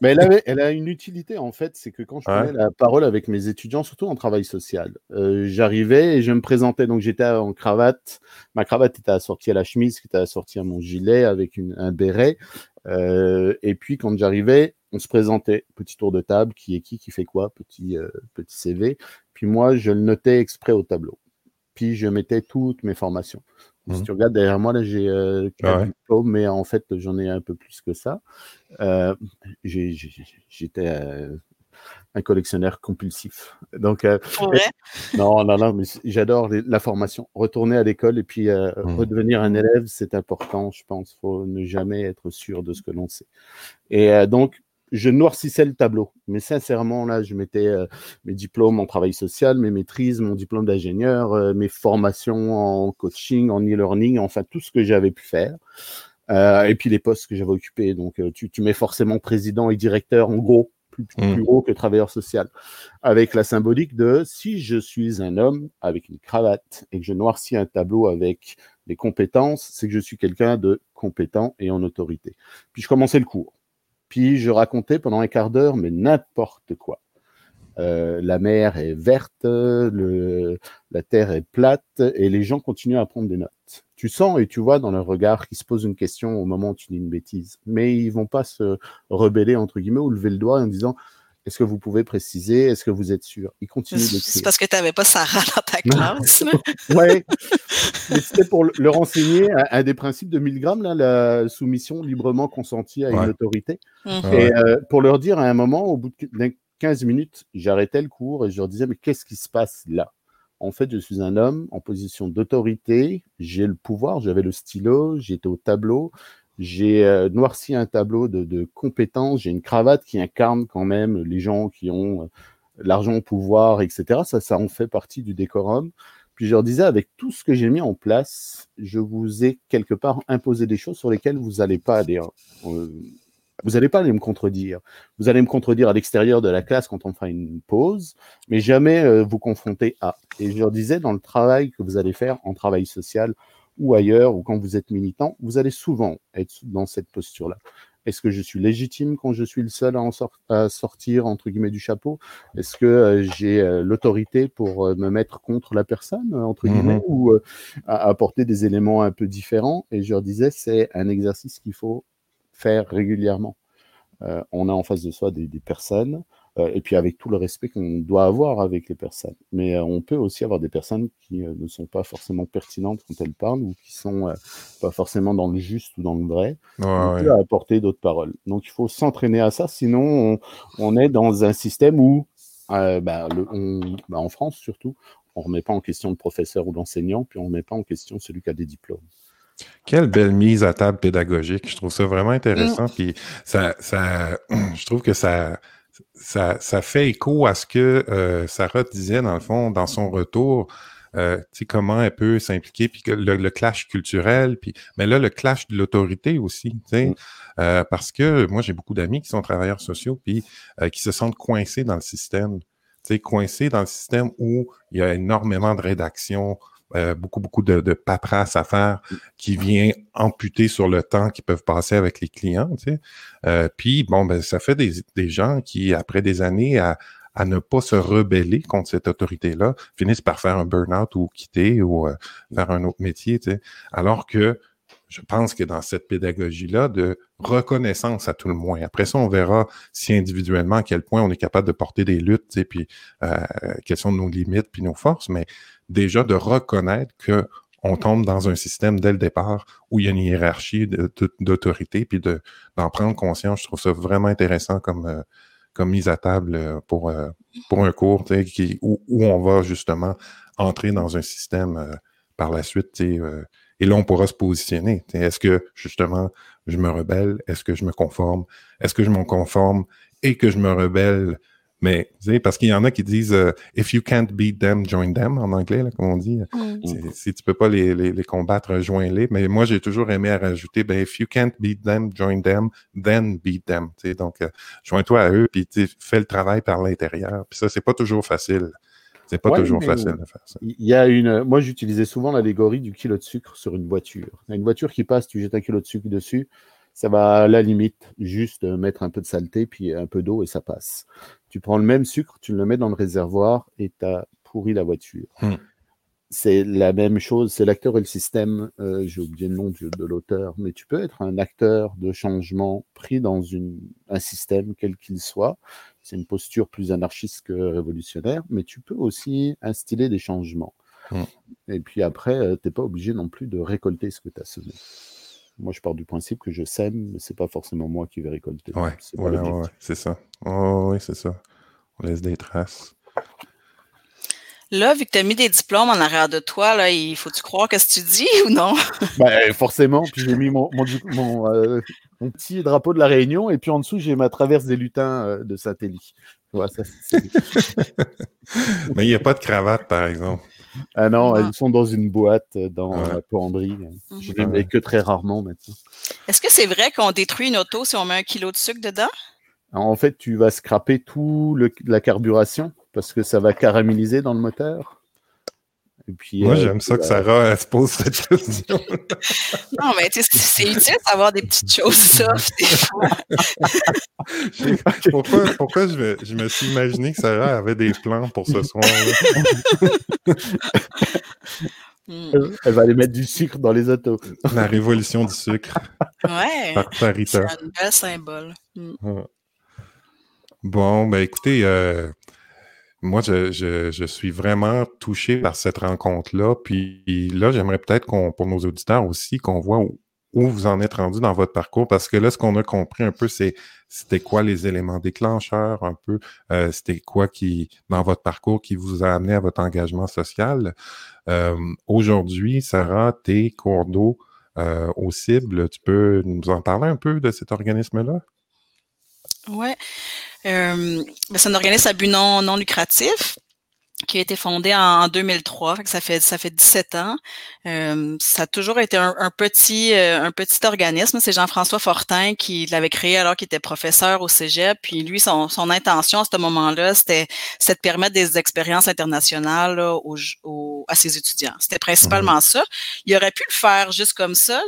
Mais elle, elle, a une utilité, en fait, c'est que quand je prenais la parole avec mes étudiants, surtout en travail social, euh, j'arrivais et je me présentais. Donc, j'étais en cravate. Ma cravate était assortie à la chemise, qui était assortie à mon gilet avec une, un béret. Euh, et puis, quand j'arrivais, on se présentait. Petit tour de table, qui est qui, qui fait quoi, petit, euh, petit CV. Puis moi, je le notais exprès au tableau. Puis, je mettais toutes mes formations. Si mmh. tu regardes derrière moi, là, j'ai euh, ah mais en fait, j'en ai un peu plus que ça. Euh, j'étais euh, un collectionneur compulsif. Donc, non, non, non, mais j'adore la formation. Retourner à l'école et puis mmh. redevenir un élève, c'est important, je pense. Il faut ne jamais être sûr de ce que l'on sait. Et donc, je noircissais le tableau. Mais sincèrement, là, je mettais euh, mes diplômes en travail social, mes maîtrises, mon diplôme d'ingénieur, euh, mes formations en coaching, en e-learning, enfin tout ce que j'avais pu faire. Euh, et puis les postes que j'avais occupés. Donc, tu, tu, mets forcément président et directeur, en gros, plus, plus mmh. gros que travailleur social. Avec la symbolique de si je suis un homme avec une cravate et que je noircis un tableau avec des compétences, c'est que je suis quelqu'un de compétent et en autorité. Puis je commençais le cours. Puis je racontais pendant un quart d'heure, mais n'importe quoi. Euh, la mer est verte, la terre est plate, et les gens continuent à prendre des notes. Tu sens et tu vois dans leur regard qu'ils se posent une question au moment où tu dis une bêtise, mais ils vont pas se rebeller entre guillemets ou lever le doigt en disant est-ce que vous pouvez préciser Est-ce que vous êtes sûr? Il continue d'écrire. C'est parce que tu n'avais pas Sarah dans ta classe. oui. C'était pour le renseigner un, des principes de Milgram, là, la soumission librement consentie à une autorité. Mhm. Et euh, pour leur dire à un moment, au bout de 15 minutes, j'arrêtais le cours et je leur disais Mais qu'est-ce qui se passe là? En fait, je suis un homme en position d'autorité, j'ai le pouvoir, j'avais le stylo, j'étais au tableau, j'ai euh, noirci un tableau de, compétences. J'ai une cravate qui incarne quand même les gens qui ont euh, l'argent, au pouvoir, etc. Ça, ça en fait partie du décorum. Puis je leur disais, avec tout ce que j'ai mis en place, je vous ai quelque part imposé des choses sur lesquelles vous n'allez pas aller. Euh, vous n'allez pas me contredire. Vous allez me contredire à l'extérieur de la classe quand on fera une pause, mais jamais vous confronter à. Et je leur disais, dans le travail que vous allez faire en travail social, ou ailleurs, ou quand vous êtes militant, vous allez souvent être dans cette posture-là. Est-ce que je suis légitime quand je suis le seul à, en sortir, entre guillemets, du chapeau? Est-ce que euh, j'ai euh, l'autorité pour euh, me mettre contre la personne, entre mmh guillemets, ou apporter des éléments un peu différents? Et je leur disais, c'est un exercice qu'il faut faire régulièrement. on a en face de soi des, des personnes et puis avec tout le respect qu'on doit avoir avec les personnes. Mais euh, on peut aussi avoir des personnes qui euh, ne sont pas forcément pertinentes quand elles parlent ou qui sont pas forcément dans le juste ou dans le vrai. on peut apporter d'autres paroles. Donc il faut s'entraîner à ça, sinon on, est dans un système où, bah, bah, en France surtout, on ne remet pas en question le professeur ou l'enseignant, puis on ne remet pas en question celui qui a des diplômes. Quelle belle mise à table pédagogique. Je trouve ça vraiment intéressant. Mm. Puis ça, ça, je trouve que ça, ça, ça, fait écho à ce que euh, Sarah disait, dans le fond, dans son retour. Euh, comment elle peut s'impliquer, puis le, le, clash culturel, puis mais là, le clash de l'autorité aussi, mm. euh, parce que moi, j'ai beaucoup d'amis qui sont travailleurs sociaux, puis euh, qui se sentent coincés dans le système. coincé dans le système où il y a énormément de rédaction, euh, beaucoup, beaucoup de, de paperasse à faire qui vient amputer sur le temps qu'ils peuvent passer avec les clients. Euh, puis, bon, ben, ça fait des, des gens qui, après des années à, à ne pas se rebeller contre cette autorité-là, finissent par faire un burn-out ou quitter ou euh, faire un autre métier. Alors que je pense que dans cette pédagogie-là de reconnaissance à tout le moins. Après ça, on verra si individuellement à quel point on est capable de porter des luttes, puis euh, quelles sont nos limites puis nos forces, mais déjà de reconnaître que on tombe dans un système dès le départ où il y a une hiérarchie d'autorité, puis de d'en prendre conscience. Je trouve ça vraiment intéressant comme euh, comme mise à table euh, pour pour un cours, qui, où, où, on va justement entrer dans un système par la suite, et là, on pourra se positionner. Est-ce que, justement, je me rebelle? Est-ce que je me conforme? Est-ce que je me conforme et que je me rebelle? Mais, parce qu'il y en a qui disent euh, If you can't beat them, join them en anglais, là, comme on dit. Mm. Si tu peux pas les, les, les combattre, rejoins-les. Mais moi, j'ai toujours aimé à rajouter ben, If you can't beat them, join them, then beat them. donc, euh, joins-toi à eux, puis fais le travail par l'intérieur. Puis ça, c'est pas toujours facile. C'est pas toujours facile de faire ça. Il y a une. Moi, j'utilisais souvent l'allégorie du kilo de sucre sur une voiture. Une voiture qui passe, tu jettes un kilo de sucre dessus, ça va à la limite juste mettre un peu de saleté puis un peu d'eau et ça passe. Tu prends le même sucre, tu le mets dans le réservoir et tu as pourri la voiture. Hmm c'est la même chose, c'est l'acteur et le système, euh, j'ai oublié le nom de, l'auteur, mais tu peux être un acteur de changement pris dans une, un système quel qu'il soit. C'est une posture plus anarchiste que révolutionnaire, mais tu peux aussi instiller des changements. Mmh. Et puis après, euh, tu n'es pas obligé non plus de récolter ce que tu as semé. Moi, je pars du principe que je sème, mais c'est pas forcément moi qui vais récolter. Ouais, c'est ça. Oh, oui, c'est ça. On laisse des traces. Là, vu que tu as mis des diplômes en arrière de toi, là, il faut-tu croire que ce que tu dis ou non? Ben, forcément. Puis j'ai mis mon, mon, euh, mon, petit drapeau de la Réunion et puis en dessous, j'ai ma traverse des lutins euh, de Saint-Élie. Mais il n'y a pas de cravate, par exemple. Ah non, elles sont dans une boîte euh, dans la poambrie. Mhm. Je les mets que très rarement maintenant. Est-ce que c'est vrai qu'on détruit une auto si on met un kilo de sucre dedans? En fait, tu vas scraper tout le, la carburation parce que ça va caraméliser dans le moteur. Puis, Moi, euh, j'aime ça que Sarah se pose cette question. non, mais c'est utile d'avoir des petites choses soft pourquoi, pourquoi je, me, je, me, suis imaginé que Sarah avait des plans pour ce soir hmm. Elle va aller mettre du sucre dans les autos. La révolution du sucre. Ouais. Par C'est un bel symbole. Hmm. Bon, ben écoutez, euh, moi, je, je, je, suis vraiment touché par cette rencontre-là. Puis là, j'aimerais peut-être qu'on, pour nos auditeurs aussi, qu'on voit où, vous en êtes rendu dans votre parcours. Parce que là, ce qu'on a compris un peu, c'est c'était quoi les éléments déclencheurs, un peu, euh, c'était quoi qui, dans votre parcours, qui vous a amené à votre engagement social. Euh, aujourd'hui, Sarah, tes cours d'eau euh, aux cibles, tu peux nous en parler un peu de cet organisme-là? Ouais. Euh, ben, c'est un organisme à but non, non lucratif qui a été fondé en, 2003, ça fait ça fait 17 ans. Euh, ça a toujours été un, petit euh, un petit organisme. C'est Jean-François Fortin qui l'avait créé alors qu'il était professeur au Cégep. Puis lui, son, son intention à ce moment-là, c'était de permettre des expériences internationales aux, à ses étudiants. C'était principalement mmh. ça. Il aurait pu le faire juste comme ça.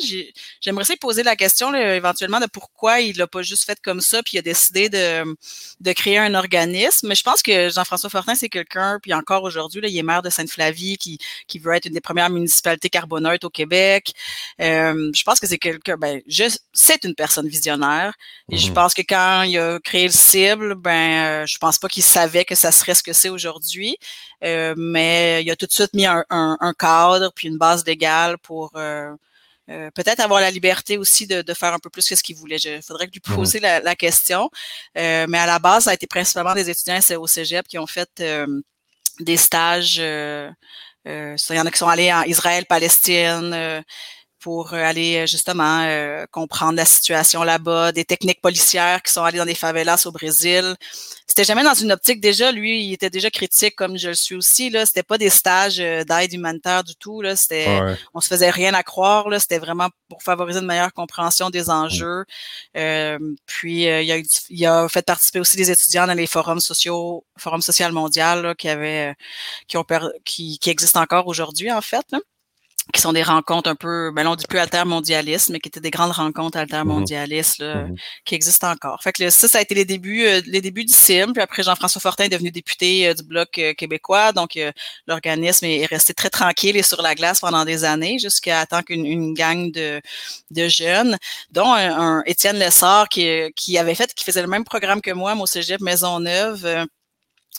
J'aimerais essayer de poser la question éventuellement de pourquoi il l'a pas juste fait comme ça, puis il a décidé de, de créer un organisme. Mais je pense que Jean-François Fortin, c'est quelqu'un, puis encore aujourd'hui. Il est maire de Sainte-Flavie qui, qui veut être une des premières municipalités carboneutres au Québec. Euh, je pense que c'est quelqu'un, ben, c'est une personne visionnaire. Et je mmh pense que quand il a créé le cible, ben, euh, je pense pas qu'il savait que ça serait ce que c'est aujourd'hui. Euh, mais il a tout de suite mis un, cadre puis une base légale pour peut-être avoir la liberté aussi de, faire un peu plus que ce qu'il voulait. Il faudrait lui mmh poser la, question. mais à la base, ça a été principalement des étudiants au Cégep qui ont fait des stages. Euh, euh, il y en a qui sont allés en Israël, Palestine. Euh, pour aller justement comprendre la situation là-bas, des techniques policières qui sont allées dans des favelas au Brésil. C'était jamais dans une optique déjà, lui, il était déjà critique comme je le suis aussi. Là, c'était pas des stages d'aide humanitaire du tout. Là, c'était, on se faisait rien à croire. Là, c'était vraiment pour favoriser une meilleure compréhension des mmh. enjeux. puis il a, il a fait participer aussi des étudiants dans les forums sociaux, forum social mondial qui avaient, qui ont qui, qui existent encore aujourd'hui en fait. Là qui sont des rencontres un peu, ben on dit plus altermondialistes, mais qui étaient des grandes rencontres altermondialistes là, mmh qui existent encore. Fait que ça, ça a été les débuts, euh, les débuts du CIM. Puis après, Jean-François Fortin est devenu député euh, du Bloc euh, québécois. Donc, l'organisme est, resté très tranquille et sur la glace pendant des années, jusqu'à temps qu'une gang de, de jeunes, dont un, Étienne Lessard qui, qui avait fait, qui faisait le même programme que moi, mon cégep Maisonneuve,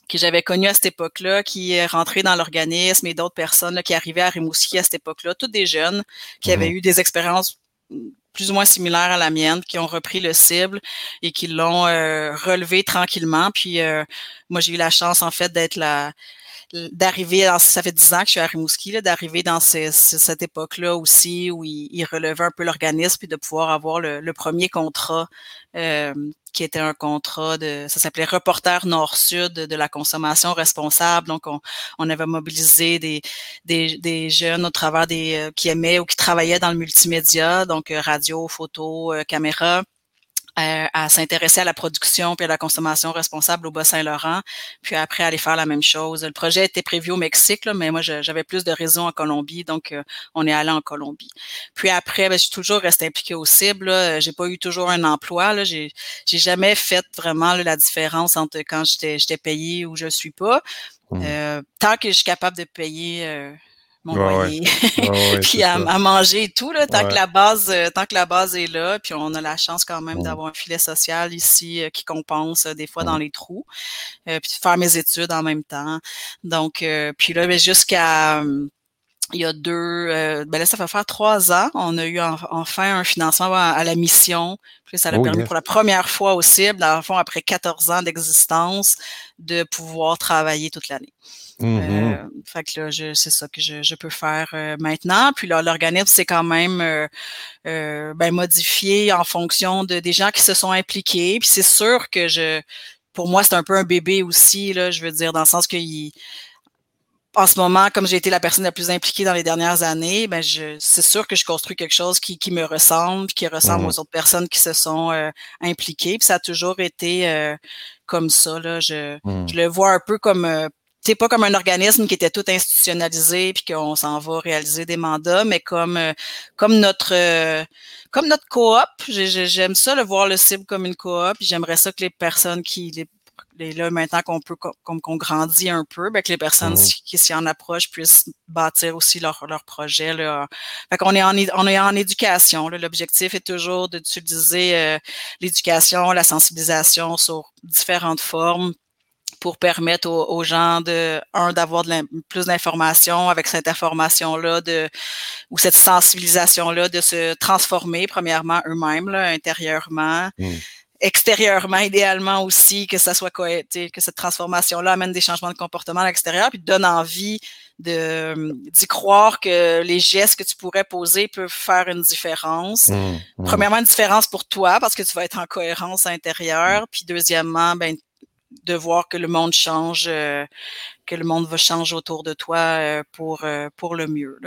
que j'avais connu à cette époque-là, qui est rentré dans l'organisme et d'autres personnes qui arrivaient à Rimouski à cette époque-là, toutes des jeunes qui avaient mmh eu des expériences plus ou moins similaires à la mienne, qui ont repris le cible et qui l'ont euh, relevé tranquillement. Puis euh, moi, j'ai eu la chance en fait d'être la d'arriver, ça fait dix ans que je suis à Rimouski, d'arriver dans cette époque-là aussi où il, il, relevait un peu l'organisme et de pouvoir avoir le, premier contrat euh, qui était un contrat de, ça s'appelait Reporter Nord-Sud de la consommation responsable. Donc, on, on avait mobilisé des, des, des, jeunes au travers des, euh, qui aimaient ou qui travaillaient dans le multimédia, donc euh, radio, photo, caméra euh, à s'intéresser à la production puis à la consommation responsable au Bas-Saint-Laurent, puis après aller faire la même chose. Le projet était prévu au Mexique, là, mais moi j'avais plus de réseaux en Colombie, donc euh, on est allé en Colombie. Puis après, ben, je suis toujours resté impliqué au cible. J'ai pas eu toujours un emploi. Là. J'ai, j'ai jamais fait vraiment la différence entre quand j'étais, j'étais payé ou je suis pas. Mmh. Euh, tant que je suis capable de payer mon loyer, puis à, manger et tout, là, tant que la base, euh, tant que la base est là, puis on a la chance quand même d'avoir un filet social ici euh, qui compense euh, des fois dans les trous, puis de faire mes études en même temps. Donc, puis là, ben, jusqu'à il y a deux, ben là, ça va faire trois ans. On a eu enfin un financement à, la mission. Puis ça a oh, permis pour la première fois au cible, dans le fond, après 14 ans d'existence, de pouvoir travailler toute l'année. Mmh euh, fait que là, c'est ça que je, je peux faire euh, maintenant. Puis là, l'organisme c'est quand même euh, euh, ben, modifié en fonction de des gens qui se sont impliqués. Puis c'est sûr que je, pour moi, c'est un peu un bébé aussi là. Je veux dire dans le sens que en ce moment, comme j'ai été la personne la plus impliquée dans les dernières années, ben je, c'est sûr que je construis quelque chose qui, qui me ressemble, qui ressemble mmh aux autres personnes qui se sont impliquées. Puis ça a toujours été comme ça. Là. Je, mmh. je le vois un peu comme c'est pas comme un organisme qui était tout institutionnalisé puis qu'on s'en va réaliser des mandats, mais comme euh, comme notre euh, comme notre coop. J'aime ça le voir le cible comme une coop. J'aimerais ça que les personnes qui les, là maintenant qu'on peut comme qu'on grandit un peu, ben, que les personnes mmh. qui s'y en approchent puissent bâtir aussi leur, leur projet. Là. Fait qu'on est en on est en éducation. L'objectif est toujours d'utiliser euh, l'éducation, la sensibilisation sur différentes formes pour permettre aux, gens de un d'avoir plus d'informations avec cette information là de ou cette sensibilisation là de se transformer premièrement eux-mêmes intérieurement mmh. Extérieurement idéalement aussi que ça soit que cette transformation là amène des changements de comportement à l'extérieur puis donne envie de d'y croire que les gestes que tu pourrais poser peuvent faire une différence. Mmh, mmh. Premièrement, une différence pour toi parce que tu vas être en cohérence intérieure. Puis deuxièmement, ben, de voir que le monde change, euh, que le monde va changer autour de toi euh, pour, euh, pour le mieux.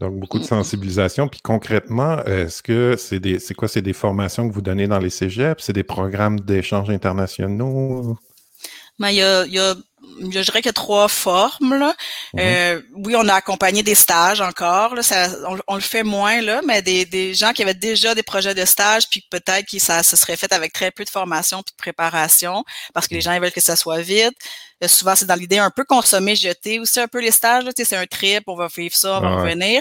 Donc, beaucoup de sensibilisation. Puis concrètement, est-ce que c'est des c'est quoi? C'est des formations que vous donnez dans les cégeps? C'est des programmes d'échanges internationaux? Ben, il y a, y a je dirais qu'il y a trois formes. Là. Euh, oui, on a accompagné des stages encore. Là, ça, on, le fait moins, là, mais des, des, gens qui avaient déjà des projets de stage, puis peut-être que ça se serait fait avec très peu de formation puis de préparation, parce que les mhm. gens ils veulent que ça soit vite. Euh, souvent, c'est dans l'idée un peu consommer, jeter aussi un peu les stages. C'est un trip, on va vivre ça, on va revenir.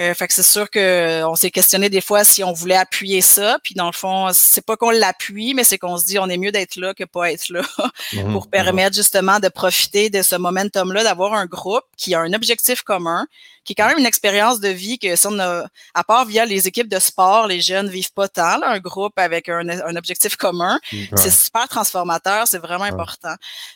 Euh, fait que c'est sûr que euh, on s'est questionné des fois si on voulait appuyer ça. Puis dans le fond, c'est pas qu'on l'appuie, mais c'est qu'on se dit on est mieux d'être là que pas être là pour permettre justement de profiter de ce momentum-là, d'avoir un groupe qui a un objectif commun, qui est quand même une expérience de vie que si on a, à part via les équipes de sport, les jeunes vivent pas tant, un groupe avec un, objectif commun. C'est super transformateur, c'est vraiment important.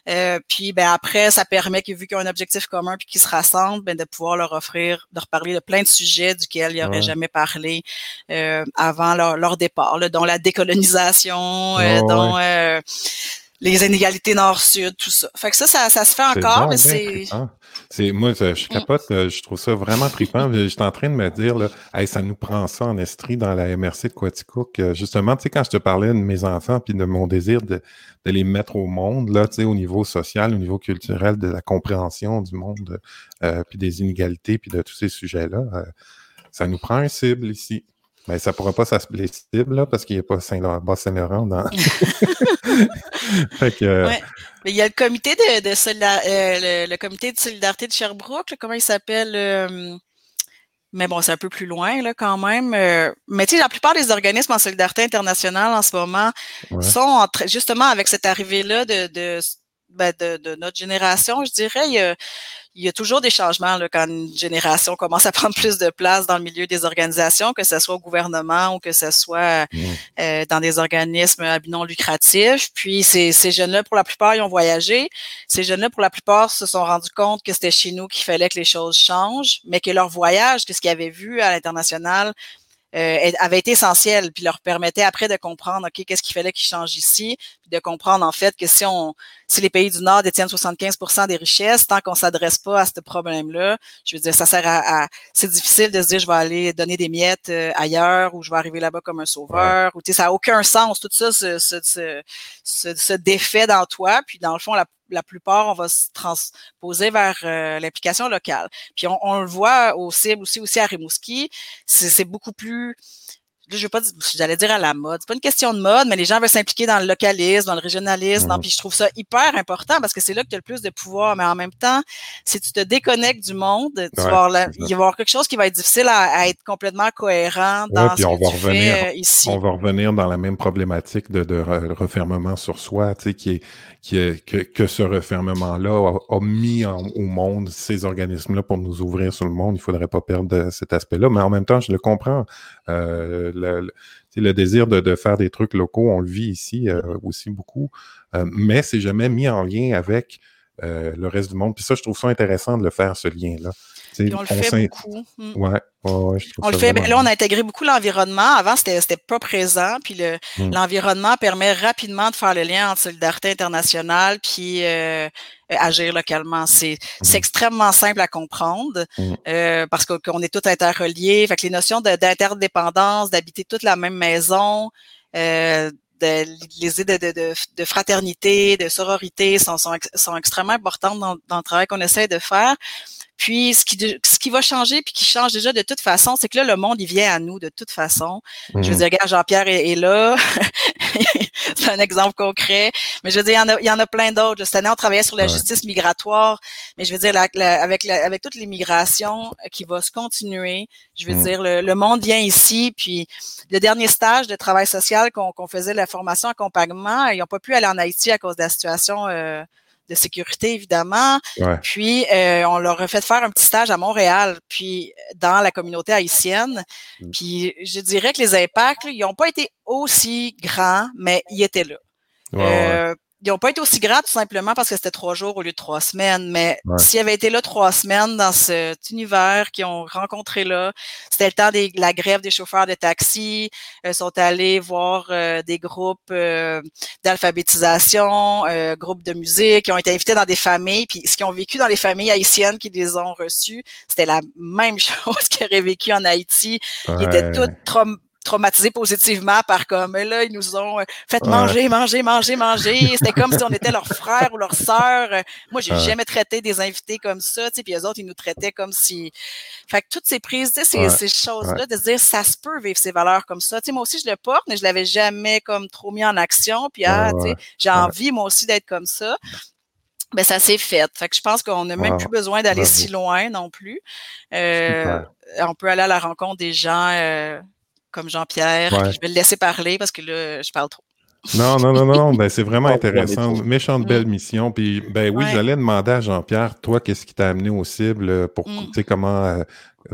Euh, puis ben après, ça permet que vu qu'ils ont un objectif commun puis qu'ils se rassemblent, ben, de pouvoir leur offrir, de leur parler de plein de sujets duquel ils n'auraient jamais parlé euh, avant leur, départ, là, dont la décolonisation, euh, dont euh, les inégalités nord-sud, tout ça. Fait que ça, ça, ça se fait encore, mais c'est. C'est moi, je, je mm. capote, je trouve ça vraiment trippant. J'étais en train de me dire, là, hey, ça nous prend ça en estrie dans la MRC de Quaticook. Justement, tu sais, quand je te parlais de mes enfants puis de mon désir de, de les mettre au monde, là, tu sais, au niveau social, au niveau culturel, de la compréhension du monde, euh, puis des inégalités, puis de tous ces sujets-là, euh, ça nous prend un cible ici. Mais ça ne pourra pas s'appeler cible, là, parce qu'il n'y a pas Saint-Laurent, Bas-Saint-Laurent dans. fait que, euh, Mais il y a le comité de, de euh, le, comité de solidarité de Sherbrooke, comment il s'appelle? Euh, mais bon, c'est un peu plus loin là, quand même. mais tu sais, la plupart des organismes en solidarité internationale en ce moment sont en justement avec cette arrivée-là de, de, ben, de, de, notre génération, je dirais. Il y a, il y a toujours des changements là, quand une génération commence à prendre plus de place dans le milieu des organisations, que ce soit au gouvernement ou que ce soit mmh. euh, dans des organismes à but non lucratif. Puis ces, ces jeunes-là, pour la plupart, ils ont voyagé. Ces jeunes-là, pour la plupart, se sont rendus compte que c'était chez nous qu'il fallait que les choses changent, mais que leur voyage, que ce qu'ils avaient vu à l'international, euh, avait été essentiel, puis leur permettait après de comprendre, OK, qu'est-ce qu'il fallait qu'ils changent ici, puis de comprendre en fait que si on si les pays du Nord détiennent 75 des richesses, tant qu'on s'adresse pas à ce problème-là, je veux dire, ça sert à, c'est difficile de se dire je vais aller donner des miettes euh, ailleurs ou je vais arriver là-bas comme un sauveur, ou tu sais, ça a aucun sens, tout ça se, se, se, se défait dans toi, puis dans le fond, la la plupart, on va se transposer vers euh, l'implication locale. Puis on, le voit aussi, aussi, aussi à Rimouski, c'est beaucoup plus je veux pas j'allais dire à la mode. C'est pas une question de mode, mais les gens veulent s'impliquer dans le localisme, dans le régionalisme. puis je trouve ça hyper important parce que c'est là que tu as le plus de pouvoir. Mais en même temps, si tu te déconnectes du monde, tu vas avoir il va y avoir quelque chose qui va être difficile à, être complètement cohérent dans ce on que va tu revenir, fais ici. On va revenir dans la même problématique de, de refermement sur soi, tu sais, qui est, que, ce refermement-là a, mis au monde ces organismes-là pour nous ouvrir sur le monde. Il faudrait pas perdre cet aspect-là. Mais en même temps, je le comprends. Euh, le, désir de, faire des trucs locaux, on le vit ici euh, aussi beaucoup, euh, mais c'est jamais mis en lien avec le reste du monde. Puis ça, je trouve ça intéressant de le faire, ce lien-là. Puis on le fait beaucoup. Hmm. Ouais, ouais, je trouve on le fait. Là, on a intégré beaucoup l'environnement. Avant, c'était pas présent. Puis hmm. l'environnement permet rapidement de faire le lien entre solidarité internationale puis euh, agir localement. C'est hmm. extrêmement simple à comprendre euh, parce qu'on est tous interreliés. Fait que les notions d'interdépendance, d'habiter toute la même maison, euh, de, les idées de, de, de, fraternité, de sororité sont, sont, sont extrêmement importantes dans, dans le travail qu'on essaie de faire. Puis ce qui, ce qui va changer, puis qui change déjà de toute façon, c'est que là, le monde, il vient à nous de toute façon. Je veux mhm. dire, regarde, Jean-Pierre est, là. c'est un exemple concret. Mais je veux dire, il y en a, il y en a plein d'autres. Cette année, on travaillait sur la justice migratoire. Mais je veux dire, avec, la, avec toute l'immigration qui va se continuer, je veux mhm. dire, le, monde vient ici. Puis le dernier stage de travail social qu'on faisait, la formation accompagnement, ils n'ont pas pu aller en Haïti à cause de la situation euh, de sécurité, évidemment. Puis, euh, on leur a fait faire un petit stage à Montréal, puis dans la communauté haïtienne. Mm. Puis, je dirais que les impacts, ils n'ont pas été aussi grands, mais ils étaient là. Euh, ils n'ont pas été aussi grands tout simplement parce que c'était trois jours au lieu de trois semaines. Mais s'ils avaient été là trois semaines dans cet univers qu'ils ont rencontré là, c'était le temps de la grève des chauffeurs de taxi. Ils sont allés voir euh, des groupes euh, d'alphabétisation, euh, groupes de musique, qui ont été invités dans des familles. Puis ce qu'ils ont vécu dans les familles haïtiennes qui les ont reçus, c'était la même chose qu'ils auraient vécu en Haïti. Ils étaient tous traumatisés positivement par comme là ils nous ont euh, fait manger manger manger manger. C'était comme si on était leur frère ou leur sœur moi j'ai jamais traité des invités comme ça tu sais puis les autres ils nous traitaient comme si fait que toutes ces prises tu sais ces, choses là de se dire ça se peut vivre ces valeurs comme ça. Tu sais moi aussi je le porte mais je l'avais jamais comme trop mis en action. Puis ah, tu sais j'ai envie moi aussi d'être comme ça. Ben ça s'est fait. Fait que je pense qu'on n'a même plus besoin d'aller si loin non plus. Euh, on peut aller à la rencontre des gens euh, comme Jean-Pierre. Je vais le laisser parler parce que là, je parle trop. Non, non, non, non, ben, c'est vraiment intéressant. Méchante belle mission. Puis, ben oui, j'allais demander à Jean-Pierre, toi, qu'est-ce qui t'a amené aux cibles pour, mm. tu sais, comment, euh,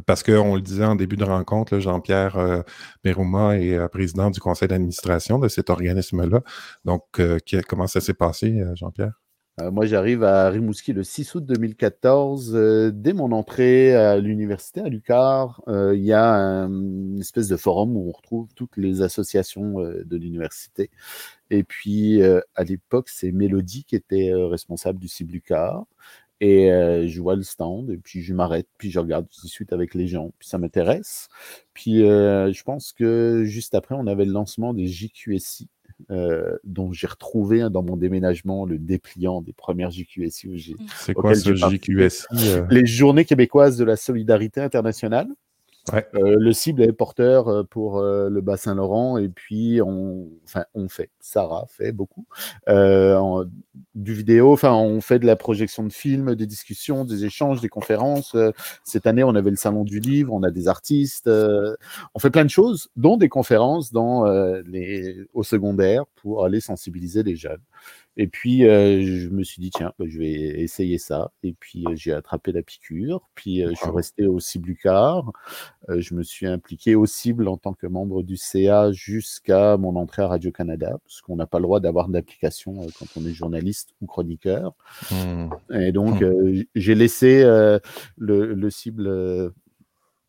parce qu'on le disait en début de rencontre, Jean-Pierre euh, est euh, président du conseil d'administration de cet organisme-là. Donc, euh, comment ça s'est passé, Jean-Pierre? Euh, moi, j'arrive à Rimouski le 6 août 2014. Euh, dès mon entrée à l'université à Lucar, euh, il y a une espèce de forum où on retrouve toutes les associations de l'université. Et puis, à l'époque, c'est Mélodie qui était responsable du CIB Lucar. Et je vois le stand, et puis je m'arrête, puis je regarde, je discute avec les gens, puis ça m'intéresse. Puis je pense que juste après, on avait le lancement des JQSI, euh, dont j'ai retrouvé hein, dans mon déménagement le dépliant des premières JQSI. C'est quoi ce JQSI euh? Les Journées québécoises de la solidarité internationale. Euh, le cible est porteur euh, pour euh, le Bas-Saint-Laurent et puis on, enfin, on fait, Sarah fait beaucoup, du vidéo, enfin, on fait de la projection de films, des discussions, des échanges, des conférences. cette année, on avait le salon du livre, on a des artistes, on fait plein de choses, dont des conférences dans les, au secondaire pour aller sensibiliser les jeunes. Et puis, euh, je me suis dit, tiens, bah, je vais essayer ça. Et puis, euh, j'ai attrapé la piqûre. Puis, euh, je suis resté au Ciblucar. je me suis impliqué au Cible en tant que membre du CA jusqu'à mon entrée à Radio-Canada, parce qu'on n'a pas le droit d'avoir d'application quand on est journaliste ou chroniqueur. Mmh. Et donc, mmh. j'ai laissé le, le, Cible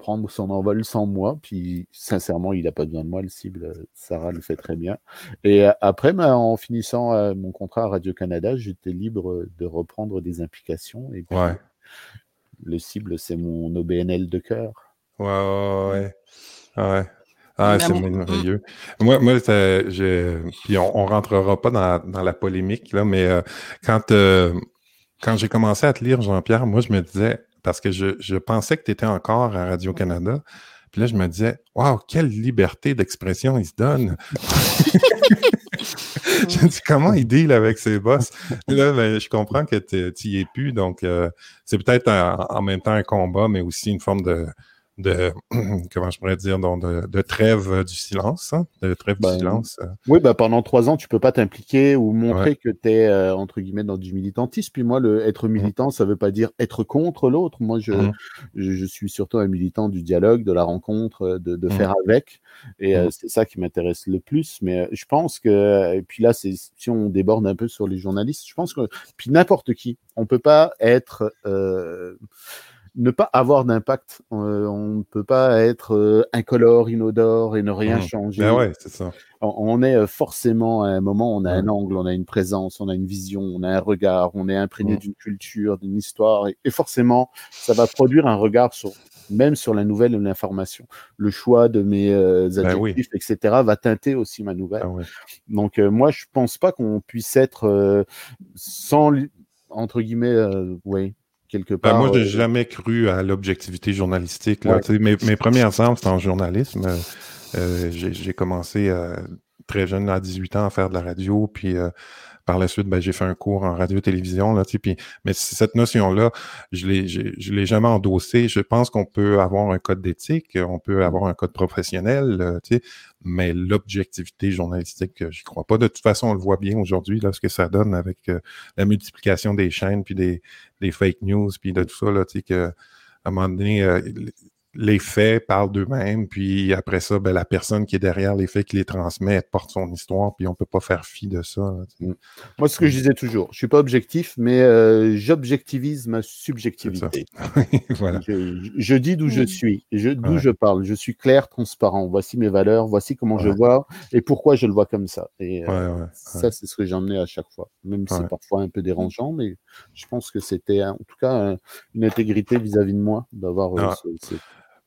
prendre son envol sans moi. Puis sincèrement, il n'a pas besoin de moi, le cible. Sarah le fait très bien. Et euh, après, ben, en finissant euh, mon contrat à Radio-Canada, j'étais libre de reprendre des implications. Et le cible, c'est mon OBNL de cœur. Ouais, ouais, ouais. Ah, c'est merveilleux. Moi, moi puis on, on rentrera pas dans, dans la polémique, là, mais euh, quand, quand j'ai commencé à te lire, Jean-Pierre, moi, je me disais, parce que je, pensais que tu étais encore à Radio-Canada. Puis là, je me disais, waouh, quelle liberté d'expression il se donne. je me dis, comment il deal avec ses boss? là, ben, je comprends que tu n'y es plus. Donc, euh, c'est peut-être en, même temps un combat, mais aussi une forme de, de comment je pourrais dire donc de, trêve du silence hein, de trêve du ben, silence euh. oui bah pendant trois ans tu peux pas t'impliquer ou montrer que tu es euh, entre guillemets dans du militantisme puis moi le être mmh. militant ça veut pas dire être contre l'autre moi je, mmh. je, suis surtout un militant du dialogue de la rencontre euh, de, de mmh. faire avec et c'est ça qui m'intéresse le plus mais je pense que et puis là c'est si on déborde un peu sur les journalistes je pense que puis n'importe qui on peut pas être ne pas avoir d'impact. Euh, on ne peut pas être euh, incolore, inodore et ne rien mmh. changer. Ben ouais, c'est ça. On, est euh, forcément à un moment, on a un angle, on a une présence, on a une vision, on a un regard, on est imprégné mmh. d'une culture, d'une histoire, et, forcément, ça va produire un regard sur même sur la nouvelle ou l'information. Le choix de mes ben adjectifs, etc., va teinter aussi ma nouvelle. Ah Donc moi, je pense pas qu'on puisse être sans entre guillemets, oui, quelque ben, moi, j'ai n'ai jamais cru à l'objectivité journalistique. Mes, mes, premières armes, c'était en journalisme. Euh, j'ai commencé euh, très jeune, à 18 ans, à faire de la radio, puis euh, par la suite, ben, j'ai fait un cours en radio-télévision. Là, puis, mais cette notion-là, je l'ai, je l'ai jamais endossée. Je pense qu'on peut avoir un code d'éthique, on peut avoir un code professionnel, mais l'objectivité journalistique, je crois pas. De toute façon, on le voit bien aujourd'hui, là, ce que ça donne avec la multiplication des chaînes, puis des, des fake news, puis de tout ça, là, que, à un moment donné, les faits parlent d'eux-mêmes, puis après ça, ben, la personne qui est derrière les faits qui les transmet, porte son histoire, puis on peut pas faire fi de ça. Mm. Moi, ce que je disais toujours, je suis pas objectif, mais euh, j'objectivise ma subjectivité. voilà. je, dis d'où je mm. suis, d'où je parle. Je suis clair, transparent. Voici mes valeurs, voici comment je vois et pourquoi je le vois comme ça. Et euh, ça, c'est ce que j'en ai à chaque fois, même si c'est parfois un peu dérangeant, mais je pense que c'était en tout cas une intégrité vis-à-vis de moi d'avoir euh, ah. ce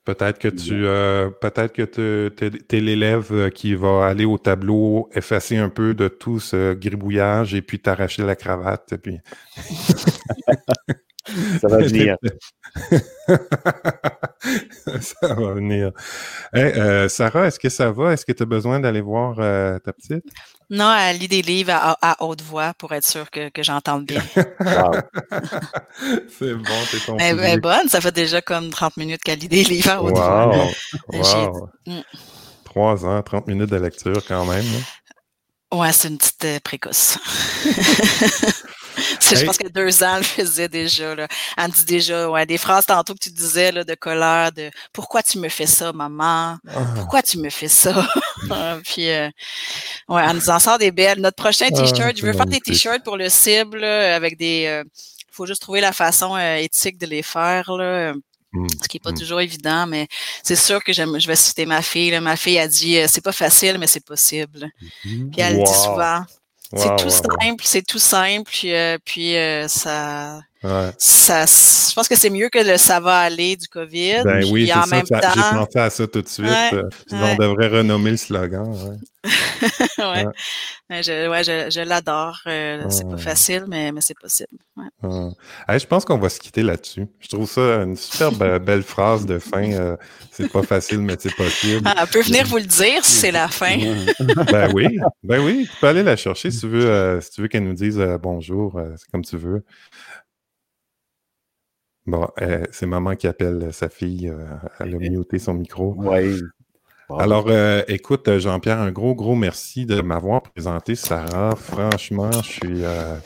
Peut-être que tu euh, peut-être que tu es, l'élève euh, qui va aller au tableau, effacer un peu de tout ce gribouillage et puis t'arracher la cravate. Et puis... Ça va venir. ça va venir. Euh, Sarah, est-ce que ça va? Est-ce que tu as besoin d'aller voir ta petite? Non, elle lit des livres à, haute voix pour être sûr que, que j'entende bien. c'est bon, t'es ton Elle est bonne, ça fait déjà comme 30 minutes qu'elle lit des livres à haute voix. Wow. Trois ans, 30 minutes de lecture quand même. Ouais, c'est une petite euh, précoce. Je pense que deux ans, elle le faisait déjà. Là. Elle me dit déjà ouais, des phrases tantôt que tu disais là, de colère, de Pourquoi tu me fais ça, maman? Ah. Pourquoi tu me fais ça? Puis euh, ouais, elle nous en sort des belles. Notre prochain ah, t-shirt, je veux faire des t-shirts pour le cible avec des. Il euh, faut juste trouver la façon éthique de les faire. Là. Mmh, ce qui n'est pas mmh. toujours évident, mais c'est sûr que je vais citer ma fille. Ma fille a dit euh, c'est pas facile, mais c'est possible. Mmh. Puis elle dit souvent. C'est tout simple, c'est tout simple, puis, euh, puis euh, ça, ça, je pense que c'est mieux que le ça va aller du COVID. Ben oui, c'est ça. J'ai pensé à ça tout de suite. On devrait renommer le slogan. ouais. Je, ouais, je, je l'adore. Euh, c'est pas facile, mais, mais c'est possible. je pense qu'on va se quitter là-dessus. Je trouve ça une super belle phrase de fin. Euh, c'est pas facile, mais c'est possible. Ah, elle peut venir vous le dire si c'est la fin. ben oui, ben oui. Tu peux aller la chercher si tu veux, euh, si tu veux qu'elle nous dise bonjour. c'est comme tu veux. Bon, c'est maman qui appelle sa fille. elle a muté son micro. Oui. Alors, euh, écoute, euh, Jean-Pierre, un gros, gros merci de m'avoir présenté Sarah. Franchement, je suis euh,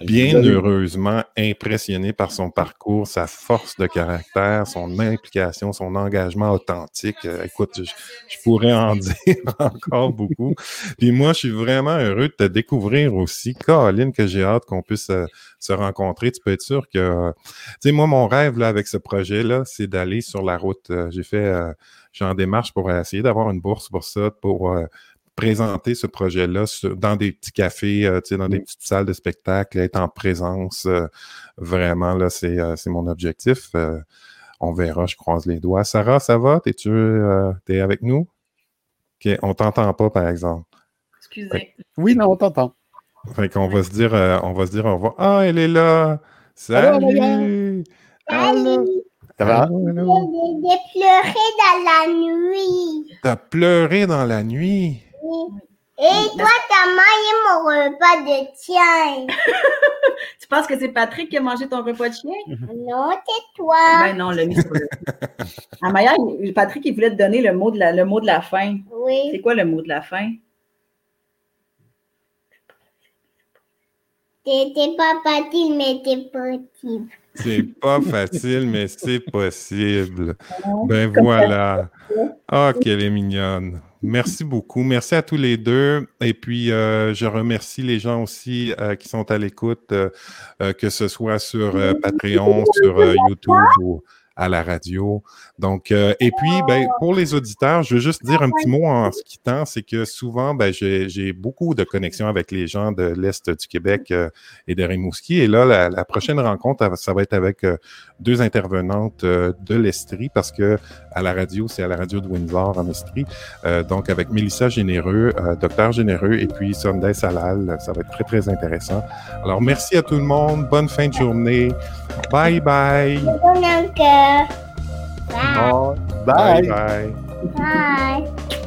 bien heureusement impressionné par son parcours, sa force de caractère, son implication, son engagement authentique. écoute, je, pourrais en dire encore beaucoup. Puis moi, je suis vraiment heureux de te découvrir aussi. Caroline, que j'ai hâte qu'on puisse se rencontrer. Tu peux être sûr que, tu sais, moi, mon rêve là, avec ce projet-là, c'est d'aller sur la route. j'ai fait j'ai en démarche pour essayer d'avoir une bourse pour ça, pour euh, présenter ce projet-là dans des petits cafés, euh, dans des mmh. petites salles de spectacle, être en présence. Euh, vraiment, là, c'est mon objectif. on verra, je croise les doigts. Sarah, ça va? T'es-tu es avec nous? OK, on t'entend pas, par exemple. Excusez. oui, non, on t'entend. Fait qu'on va se dire, on va se dire au revoir. Ah, elle est là! Salut! Salut! Ça va? J'ai pleuré dans la nuit. T'as pleuré dans la nuit? Oui. Et toi, t'as mangé mon repas de chien. tu penses que c'est Patrick qui a mangé ton repas de chien? Non, c'est toi. Ben non, le mis sur le... Amaya, Patrick, il voulait te donner le mot de la, le mot de la fin. Oui. C'est quoi le mot de la fin? T'es pas facile, mais t'es possible. C'est pas facile, mais c'est possible. Ben voilà. Ah, qu'elle est mignonne. Merci beaucoup. Merci à tous les deux. Et puis, euh, je remercie les gens aussi euh, qui sont à l'écoute, euh, que ce soit sur Patreon, sur YouTube ou à la radio. Donc, euh, et puis, ben, pour les auditeurs, je veux juste dire un petit mot en se quittant, c'est que souvent, ben, j'ai beaucoup de connexions avec les gens de l'Est du Québec euh, et de Rimouski. Et là, la, prochaine rencontre, ça va être avec euh, deux intervenantes de l'Estrie, parce que à la radio, c'est à la radio de Windsor en Estrie. donc, avec Mélissa Généreux, Docteur Généreux, et puis Sunday Salal. Ça va être très, très intéressant. Alors, merci à tout le monde. Bonne fin de journée. Bye bye. Bye. Bye. Bye. Bye.